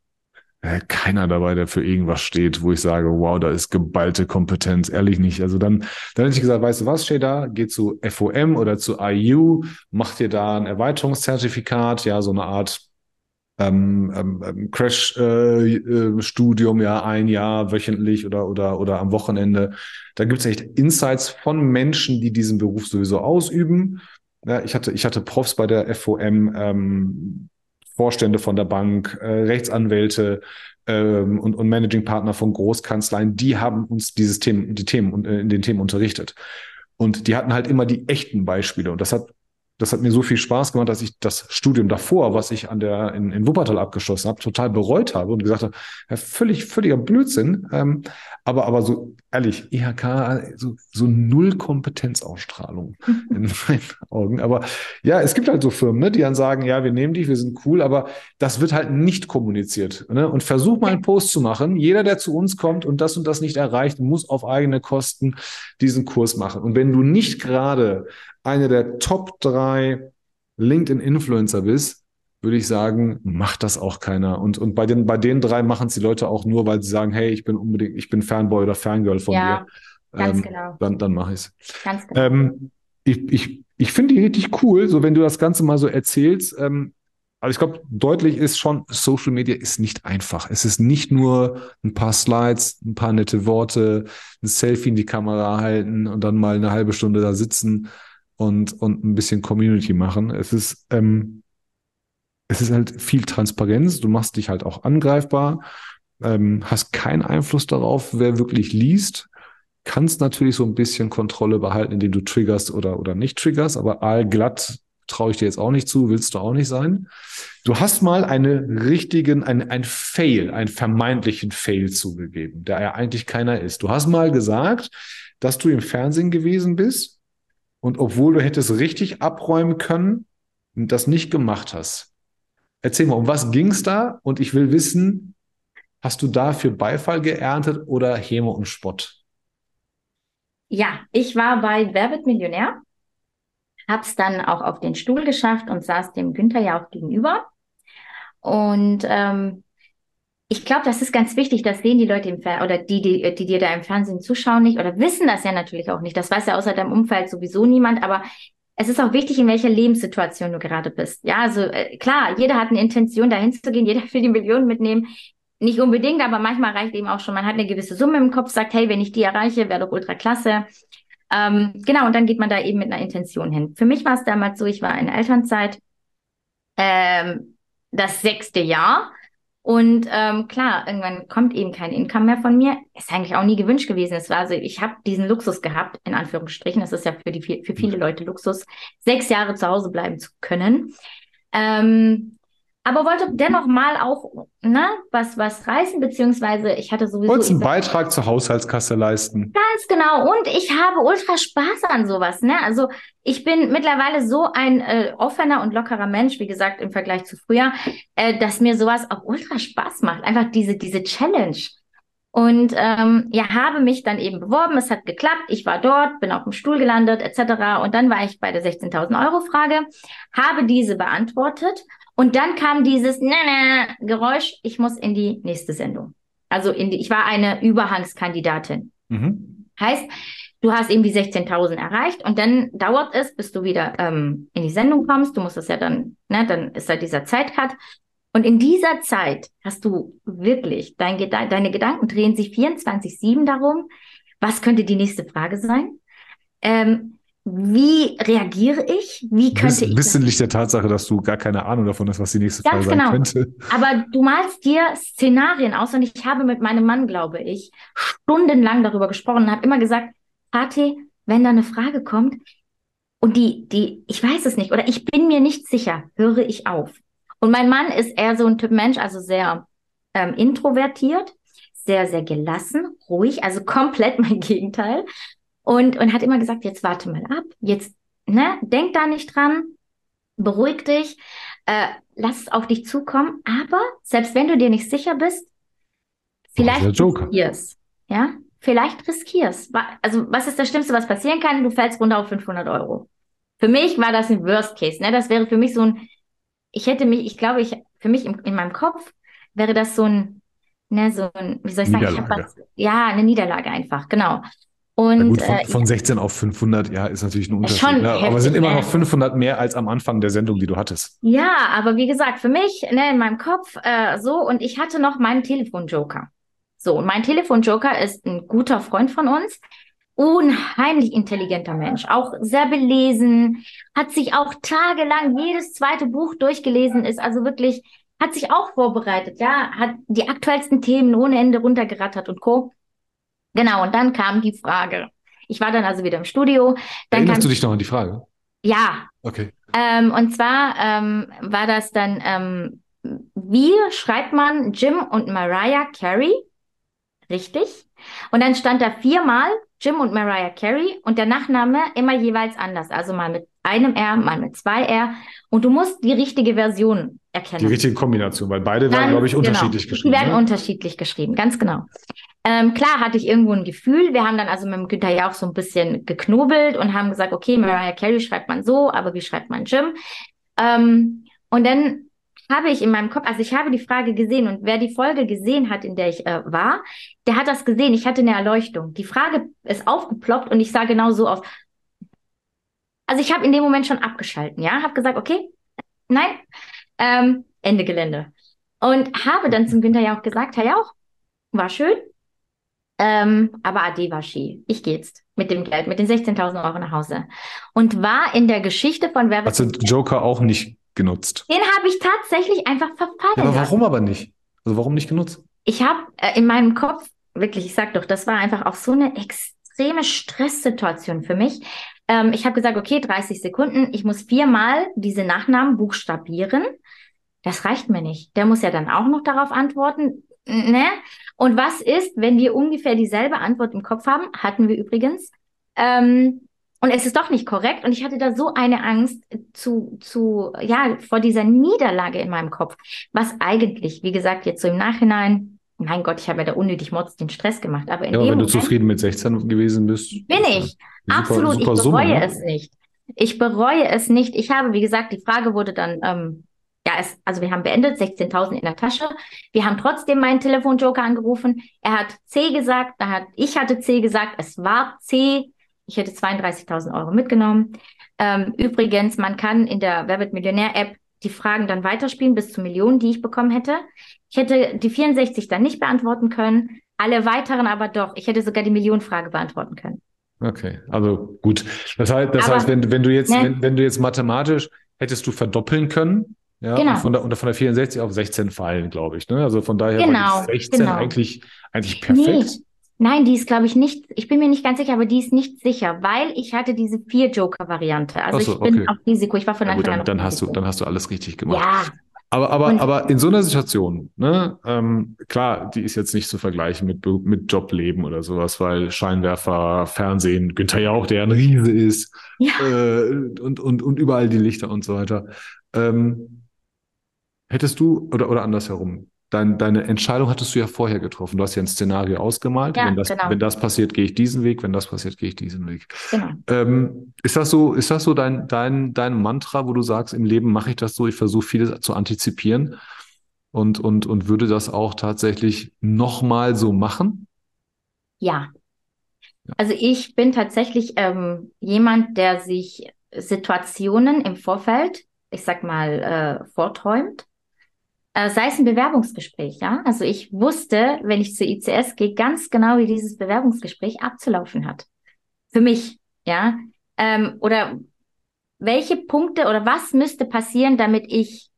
Äh, keiner dabei, der für irgendwas steht, wo ich sage, wow, da ist geballte Kompetenz. Ehrlich nicht. Also dann, dann hätte ich gesagt, weißt du was, steht da? Geh zu FOM oder zu IU, mach dir da ein Erweiterungszertifikat, ja, so eine Art ähm, ähm, ähm Crash-Studium, äh, äh, ja, ein Jahr wöchentlich oder, oder, oder am Wochenende. Da gibt es echt Insights von Menschen, die diesen Beruf sowieso ausüben. Ja, ich hatte, ich hatte Profs bei der FOM, ähm, Vorstände von der Bank, äh, Rechtsanwälte ähm, und, und Managing Partner von Großkanzleien, die haben uns dieses Themen, die Themen, äh, in den Themen unterrichtet. Und die hatten halt immer die echten Beispiele. Und das hat das hat mir so viel Spaß gemacht, dass ich das Studium davor, was ich an der in, in Wuppertal abgeschlossen habe, total bereut habe und gesagt habe, ja, völlig völliger Blödsinn. Ähm, aber aber so ehrlich, IHK so, so null Kompetenzausstrahlung in meinen Augen. Aber ja, es gibt halt so Firmen, ne, die dann sagen, ja, wir nehmen dich, wir sind cool, aber das wird halt nicht kommuniziert. Ne? Und versuch mal einen Post zu machen. Jeder, der zu uns kommt und das und das nicht erreicht, muss auf eigene Kosten diesen Kurs machen. Und wenn du nicht gerade eine der Top drei LinkedIn-Influencer bist, würde ich sagen, macht das auch keiner. Und, und bei den, bei den drei machen es die Leute auch nur, weil sie sagen, hey, ich bin unbedingt, ich bin Fanboy oder Fangirl von ja, dir. Ganz ähm, genau. Dann, dann mache ich es. Ganz genau. Ähm, ich ich, ich finde die richtig cool, so wenn du das Ganze mal so erzählst. Ähm, also ich glaube, deutlich ist schon, Social Media ist nicht einfach. Es ist nicht nur ein paar Slides, ein paar nette Worte, ein Selfie in die Kamera halten und dann mal eine halbe Stunde da sitzen und, und ein bisschen Community machen. Es ist, ähm, es ist halt viel Transparenz. Du machst dich halt auch angreifbar, ähm, hast keinen Einfluss darauf, wer wirklich liest. Kannst natürlich so ein bisschen Kontrolle behalten, indem du triggerst oder, oder nicht triggerst, aber allglatt traue ich dir jetzt auch nicht zu, willst du auch nicht sein. Du hast mal einen richtigen, ein, ein Fail, einen vermeintlichen Fail zugegeben, der ja eigentlich keiner ist. Du hast mal gesagt, dass du im Fernsehen gewesen bist und obwohl du hättest richtig abräumen können, das nicht gemacht hast. Erzähl mal, um was ging es da? Und ich will wissen, hast du dafür Beifall geerntet oder Häme und Spott? Ja, ich war bei Wer wird Millionär, hab's dann auch auf den Stuhl geschafft und saß dem Günther ja auch gegenüber. Und ähm, ich glaube, das ist ganz wichtig, das sehen die Leute im Fer oder die, die, die dir da im Fernsehen zuschauen nicht oder wissen das ja natürlich auch nicht. Das weiß ja außer deinem Umfeld sowieso niemand, aber es ist auch wichtig, in welcher Lebenssituation du gerade bist. Ja, also äh, klar, jeder hat eine Intention, dahin zu gehen, jeder will die Millionen mitnehmen. Nicht unbedingt, aber manchmal reicht eben auch schon, man hat eine gewisse Summe im Kopf, sagt, hey, wenn ich die erreiche, wäre doch ultra klasse. Ähm, genau, und dann geht man da eben mit einer Intention hin. Für mich war es damals so, ich war in Elternzeit, ähm, das sechste Jahr und ähm, klar, irgendwann kommt eben kein Income mehr von mir. Ist eigentlich auch nie gewünscht gewesen. Es war also, ich habe diesen Luxus gehabt, in Anführungsstrichen. Das ist ja für, die, für viele Leute Luxus, sechs Jahre zu Hause bleiben zu können. Ähm, aber wollte dennoch mal auch ne, was, was reißen, beziehungsweise ich hatte sowieso. Wolltest einen Beitrag zur Haushaltskasse leisten. Ganz genau. Und ich habe ultra Spaß an sowas. Ne? Also ich bin mittlerweile so ein äh, offener und lockerer Mensch, wie gesagt, im Vergleich zu früher, äh, dass mir sowas auch ultra Spaß macht. Einfach diese, diese Challenge. Und ähm, ja, habe mich dann eben beworben. Es hat geklappt. Ich war dort, bin auf dem Stuhl gelandet, etc. Und dann war ich bei der 16.000 Euro Frage, habe diese beantwortet und dann kam dieses ne, ne, Geräusch, ich muss in die nächste Sendung. Also in die, ich war eine Überhangskandidatin. Mhm. Heißt, du hast eben die 16.000 erreicht und dann dauert es, bis du wieder ähm, in die Sendung kommst. Du musst es ja dann, ne, dann ist da dieser Zeitcut. Und in dieser Zeit hast du wirklich, dein, deine Gedanken drehen sich 24-7 darum, was könnte die nächste Frage sein? Ähm, wie reagiere ich? Wie könnte Wiss, ich. Wissentlich der Tatsache, dass du gar keine Ahnung davon hast, was die nächste Frage sein genau. könnte. Aber du malst dir Szenarien aus und ich habe mit meinem Mann, glaube ich, stundenlang darüber gesprochen und habe immer gesagt, Pate, wenn da eine Frage kommt und die, die, ich weiß es nicht oder ich bin mir nicht sicher, höre ich auf. Und mein Mann ist eher so ein Typ Mensch, also sehr ähm, introvertiert, sehr, sehr gelassen, ruhig, also komplett mein Gegenteil und, und hat immer gesagt, jetzt warte mal ab, jetzt, ne, denk da nicht dran, beruhig dich, äh, lass es auf dich zukommen, aber selbst wenn du dir nicht sicher bist, vielleicht riskierst, ja, vielleicht riskierst. Also, was ist das Schlimmste, was passieren kann? Du fällst runter auf 500 Euro. Für mich war das ein Worst Case, ne, das wäre für mich so ein, ich hätte mich, ich glaube, ich, für mich im, in meinem Kopf wäre das so ein, ne, so ein, wie soll ich sagen, ich was, ja, eine Niederlage einfach, genau. Und, gut, von, äh, von 16 auf 500, ja, ist natürlich ein Unterschied. Schon ne? Aber sind immer noch 500 mehr als am Anfang der Sendung, die du hattest. Ja, aber wie gesagt, für mich, ne, in meinem Kopf äh, so und ich hatte noch meinen Telefonjoker. So, und mein Telefonjoker ist ein guter Freund von uns, unheimlich intelligenter Mensch, auch sehr belesen, hat sich auch tagelang jedes zweite Buch durchgelesen, ist also wirklich, hat sich auch vorbereitet, ja, hat die aktuellsten Themen ohne Ende runtergerattert und Co. Genau, und dann kam die Frage. Ich war dann also wieder im Studio. Dann Erinnerst du dich noch an die Frage? Ja. Okay. Ähm, und zwar ähm, war das dann, ähm, wie schreibt man Jim und Mariah Carey? Richtig. Und dann stand da viermal Jim und Mariah Carey und der Nachname immer jeweils anders. Also mal mit einem R, mal mit zwei R. Und du musst die richtige Version erkennen. Die richtige Kombination, weil beide werden, glaube ich, genau. unterschiedlich geschrieben. Die werden ne? unterschiedlich geschrieben, ganz genau. Ähm, klar hatte ich irgendwo ein Gefühl. Wir haben dann also mit dem Günther ja auch so ein bisschen geknobelt und haben gesagt, okay, Mariah Carey schreibt man so, aber wie schreibt man Jim? Ähm, und dann habe ich in meinem Kopf, also ich habe die Frage gesehen und wer die Folge gesehen hat, in der ich äh, war, der hat das gesehen. Ich hatte eine Erleuchtung. Die Frage ist aufgeploppt und ich sah genau so aus. Also ich habe in dem Moment schon abgeschalten, ja, habe gesagt, okay, nein, ähm, Ende Gelände. Und habe dann zum Günther ja auch gesagt, Herr Jauch, war schön, ähm, aber Ade war Ski. Ich gehe jetzt mit dem Geld, mit den 16.000 Euro nach Hause. Und war in der Geschichte von Wer Hast du Joker auch nicht genutzt? Den habe ich tatsächlich einfach verfallen. Ja, aber warum aber nicht? Also warum nicht genutzt? Ich habe äh, in meinem Kopf, wirklich, ich sag doch, das war einfach auch so eine extreme Stresssituation für mich. Ähm, ich habe gesagt, okay, 30 Sekunden, ich muss viermal diese Nachnamen buchstabieren. Das reicht mir nicht. Der muss ja dann auch noch darauf antworten. Ne? Und was ist, wenn wir ungefähr dieselbe Antwort im Kopf haben? Hatten wir übrigens. Ähm, und es ist doch nicht korrekt. Und ich hatte da so eine Angst zu, zu, ja, vor dieser Niederlage in meinem Kopf. Was eigentlich, wie gesagt, jetzt so im Nachhinein, mein Gott, ich habe ja da unnötig Mords den Stress gemacht. Aber in Ja, aber wenn du Moment zufrieden mit 16 gewesen bist. bin ich. Super, Absolut. super ich bereue Summe, ne? es nicht. Ich bereue es nicht. Ich habe, wie gesagt, die Frage wurde dann, ähm, es, also wir haben beendet, 16.000 in der Tasche. Wir haben trotzdem meinen Telefonjoker angerufen. Er hat C gesagt, da hat, ich hatte C gesagt, es war C. Ich hätte 32.000 Euro mitgenommen. Ähm, übrigens, man kann in der Wer wird Millionär-App die Fragen dann weiterspielen bis zu Millionen, die ich bekommen hätte. Ich hätte die 64 dann nicht beantworten können, alle weiteren aber doch. Ich hätte sogar die Millionenfrage beantworten können. Okay, also gut. Das heißt, das Aber, heißt wenn, wenn du jetzt, ne? wenn, wenn du jetzt mathematisch hättest du verdoppeln können, ja, Genau. und von der, und von der 64 auf 16 fallen, glaube ich. Ne? Also von daher Genau, war die 16 genau. eigentlich, eigentlich perfekt. Nee. Nein, die ist, glaube ich, nicht, ich bin mir nicht ganz sicher, aber die ist nicht sicher, weil ich hatte diese Vier-Joker-Variante. Also Ach so, ich bin okay. auf Risiko, ich war von Ja, gut, Anfang an dann, dann hast du, dann hast du alles richtig gemacht. Ja, Aber, aber, Und- aber in so einer Situation, ne, ähm, klar, die ist jetzt nicht zu vergleichen mit, mit Jobleben oder sowas, weil Scheinwerfer, Fernsehen, Günther Jauch, der ein Riese ist, Ja. äh, und, und, und überall die Lichter und so weiter. Ähm, hättest du, oder, oder andersherum, dein, deine Entscheidung hattest du ja vorher getroffen. Du hast ja ein Szenario ausgemalt. Ja, wenn, das, genau. wenn das passiert, gehe ich diesen Weg. Wenn das passiert, gehe ich diesen Weg. genau. Ähm, ist das so, ist das so dein, dein, dein Mantra, wo du sagst, im Leben mache ich das so, ich versuche vieles zu antizipieren und, und, und würde das auch tatsächlich nochmal so machen? Ja. Also ich bin tatsächlich ähm, jemand, der sich Situationen im Vorfeld, ich sag mal, äh, vorträumt. Äh, sei es ein Bewerbungsgespräch, ja. Also ich wusste, wenn ich zur ICS gehe, ganz genau, wie dieses Bewerbungsgespräch abzulaufen hat. Für mich, ja. Ähm, oder welche Punkte oder was müsste passieren, damit ich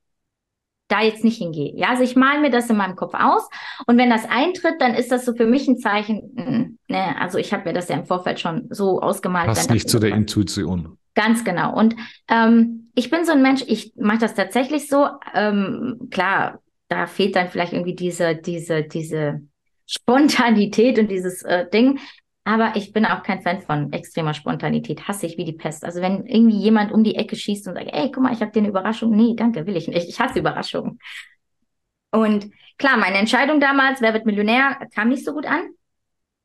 da jetzt nicht hingehe. Ja, also ich male mir das in meinem Kopf aus und wenn das eintritt, dann ist das so für mich ein Zeichen, mm, ne, also ich habe mir das ja im Vorfeld schon so ausgemalt. Passt nicht zu der Intuition. Ganz genau. Und ähm, ich bin so ein Mensch, ich mache das tatsächlich so. Ähm, klar, da fehlt dann vielleicht irgendwie diese, diese, diese Spontanität und dieses äh, Ding. Aber ich bin auch kein Fan von extremer Spontanität. Hasse ich wie die Pest. Also wenn irgendwie jemand um die Ecke schießt und sagt, ey, guck mal, ich habe dir eine Überraschung. Nee, danke, will ich nicht. Ich hasse Überraschungen. Und klar, meine Entscheidung damals, wer wird Millionär, kam nicht so gut an.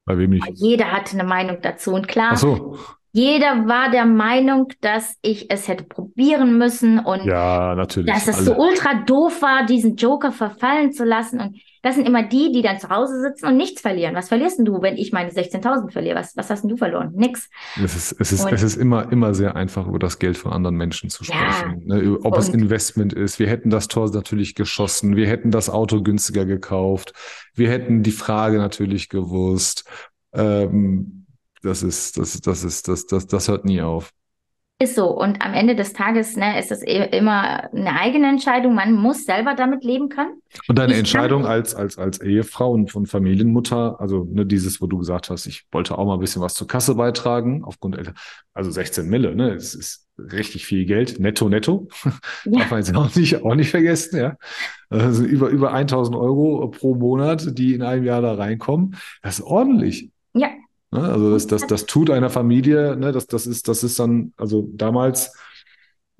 Bei wem nicht? Jeder hatte eine Meinung dazu. Und klar, Ach so. Jeder war der Meinung, dass ich es hätte probieren müssen und Ja, natürlich. dass es Alle. so ultra doof war, diesen Joker verfallen zu lassen. Und das sind immer die, die dann zu Hause sitzen und nichts verlieren. Was verlierst denn du, wenn ich meine 16.000 verliere? Was, was hast denn du verloren? Nix. Es ist, es ist, Und- es ist immer, immer sehr einfach, über das Geld von anderen Menschen zu Ja. sprechen. Ne, über- ob es Und- Investment ist. Wir hätten das Tor natürlich geschossen. Wir hätten das Auto günstiger gekauft. Wir hätten die Frage natürlich gewusst. Ähm, das ist, das, das ist, das, das, das hört nie auf. Ist so. Und am Ende des Tages ne, ist es e-, immer eine eigene Entscheidung. Man muss selber damit leben können. Und deine ich Entscheidung als, als, als Ehefrau und von Familienmutter, also ne, dieses, wo du gesagt hast, ich wollte auch mal ein bisschen was zur Kasse beitragen, aufgrund, also 16 Mille, ne, es ist richtig viel Geld, netto, netto. Ja. Darf man jetzt auch nicht, auch nicht vergessen, ja. Also über, über 1000 Euro pro Monat, die in einem Jahr da reinkommen. Das ist ordentlich. Ja, Ne? Also das, das, das tut einer Familie, ne? das, das, ist, das ist dann, also damals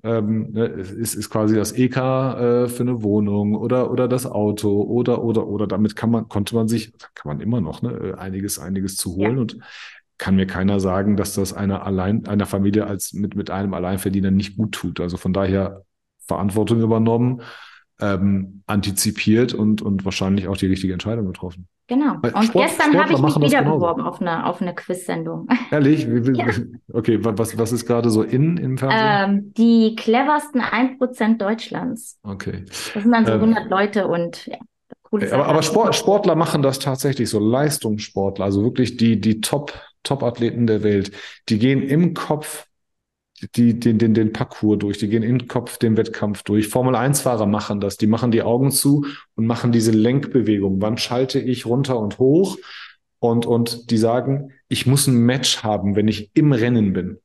ähm, ne, ist, ist quasi das EK äh, für eine Wohnung oder, oder das Auto oder, oder, oder damit kann man, konnte man sich, kann man immer noch, ne, einiges, einiges zu holen ja. und kann mir keiner sagen, dass das einer allein, einer Familie als mit, mit einem Alleinverdiener nicht gut tut. Also von daher Verantwortung übernommen, ähm, antizipiert und, und wahrscheinlich auch die richtige Entscheidung getroffen. Genau. Und Sport, gestern habe ich mich wieder beworben auf eine, auf eine Quiz-Sendung. Ehrlich? ja. Okay, was, was ist gerade so in im Fernsehen? Ähm, die cleversten 1% Deutschlands. Okay. Das sind dann so ähm, 100 Leute und ja. Aber, aber Sport, Sportler machen das tatsächlich so, Leistungssportler, also wirklich die, die Top, Top-Athleten der Welt, die gehen im Kopf die, den, den, den Parcours durch, die gehen in den Kopf den Wettkampf durch. Formel-1-Fahrer machen das, die machen die Augen zu und machen diese Lenkbewegung. Wann schalte ich runter und hoch? Und, und die sagen, ich muss ein Match haben, wenn ich im Rennen bin.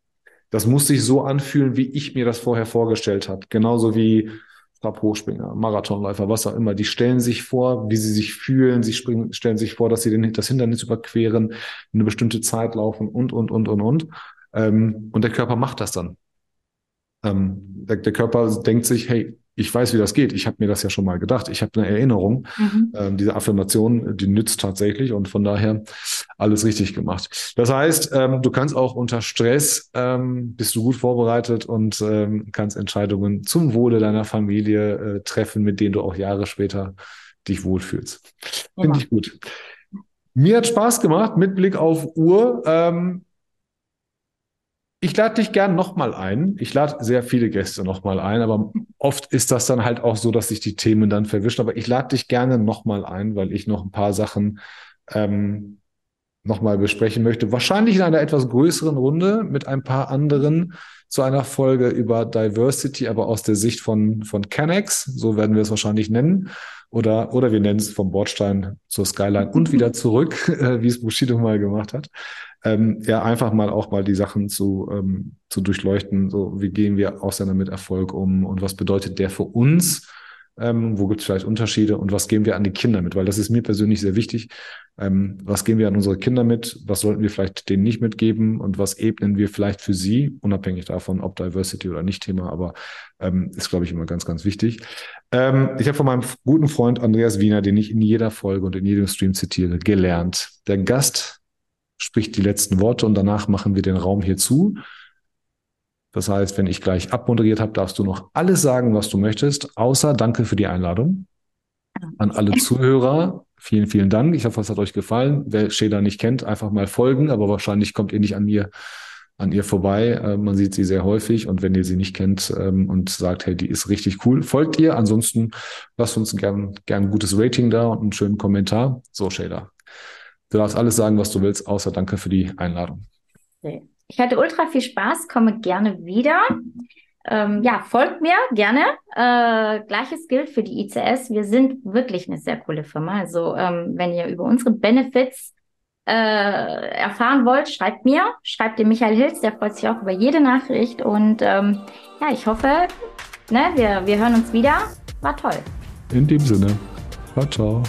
Das muss sich so anfühlen, wie ich mir das vorher vorgestellt habe. Genauso wie Stabhochspringer, Marathonläufer, was auch immer. Die stellen sich vor, wie sie sich fühlen. Sie springen, stellen sich vor, dass sie den, das Hindernis überqueren, eine bestimmte Zeit laufen und, und, und, und, und. Ähm, und der Körper macht das dann. Ähm, der, der, Körper denkt sich, hey, ich weiß, wie das geht. Ich habe mir das ja schon mal gedacht. Ich habe eine Erinnerung. Mhm. Ähm, diese Affirmation, die nützt tatsächlich und von daher alles richtig gemacht. Das heißt, ähm, du kannst auch unter Stress, ähm, bist du gut vorbereitet und ähm, kannst Entscheidungen zum Wohle deiner Familie äh, treffen, mit denen du auch Jahre später dich wohlfühlst. Finde ich gut. Mir hat Spaß gemacht mit Blick auf Uhr. Ähm, ich lade dich gern nochmal ein. Ich lade sehr viele Gäste nochmal ein, aber oft ist das dann halt auch so, dass sich die Themen dann verwischen. Aber ich lade dich gerne nochmal ein, weil ich noch ein paar Sachen ähm, nochmal besprechen möchte. Wahrscheinlich in einer etwas größeren Runde mit ein paar anderen zu einer Folge über Diversity, aber aus der Sicht von, von Canex. So werden wir es wahrscheinlich nennen. Oder, oder wir nennen es vom Bordstein zur Skyline und wieder zurück, äh, wie es Bushido mal gemacht hat ähm, ja, einfach mal auch mal die Sachen zu, ähm, zu durchleuchten. So, wie gehen wir Ausländer mit Erfolg um und was bedeutet der für uns? Ähm, wo gibt es vielleicht Unterschiede und was geben wir an die Kinder mit? Weil das ist mir persönlich sehr wichtig. Ähm, was geben wir an unsere Kinder mit? Was sollten wir vielleicht denen nicht mitgeben? Und was ebnen wir vielleicht für sie, unabhängig davon, ob Diversity oder nicht Thema, aber ähm, ist, glaube ich, immer ganz, ganz wichtig. Ähm, ich habe von meinem guten Freund Andreas Wiener, den ich in jeder Folge und in jedem Stream zitiere, gelernt. Der Gast spricht die letzten Worte und danach machen wir den Raum hier zu. Das heißt, wenn ich gleich abmoderiert habe, darfst du noch alles sagen, was du möchtest, außer danke für die Einladung. An alle Zuhörer, vielen, vielen Dank. Ich hoffe, es hat euch gefallen. Wer Sheda nicht kennt, einfach mal folgen, aber wahrscheinlich kommt ihr nicht an ihr, an ihr vorbei. Äh, man sieht sie sehr häufig und wenn ihr sie nicht kennt ähm, und sagt, hey, die ist richtig cool, folgt ihr. Ansonsten lasst uns gern, gern ein gutes Rating da und einen schönen Kommentar. So, Sheda, Du darfst alles sagen, was du willst, außer danke für die Einladung. Ich hatte ultra viel Spaß, komme gerne wieder. Ähm, ja, folgt mir gerne. Äh, Gleiches gilt für die ICS. Wir sind wirklich eine sehr coole Firma. Also ähm, wenn ihr über unsere Benefits äh, erfahren wollt, schreibt mir, schreibt dem Michael Hilz, der freut sich auch über jede Nachricht. Und ähm, ja, ich hoffe, ne, wir, wir hören uns wieder. War toll. In dem Sinne. Ciao, ciao.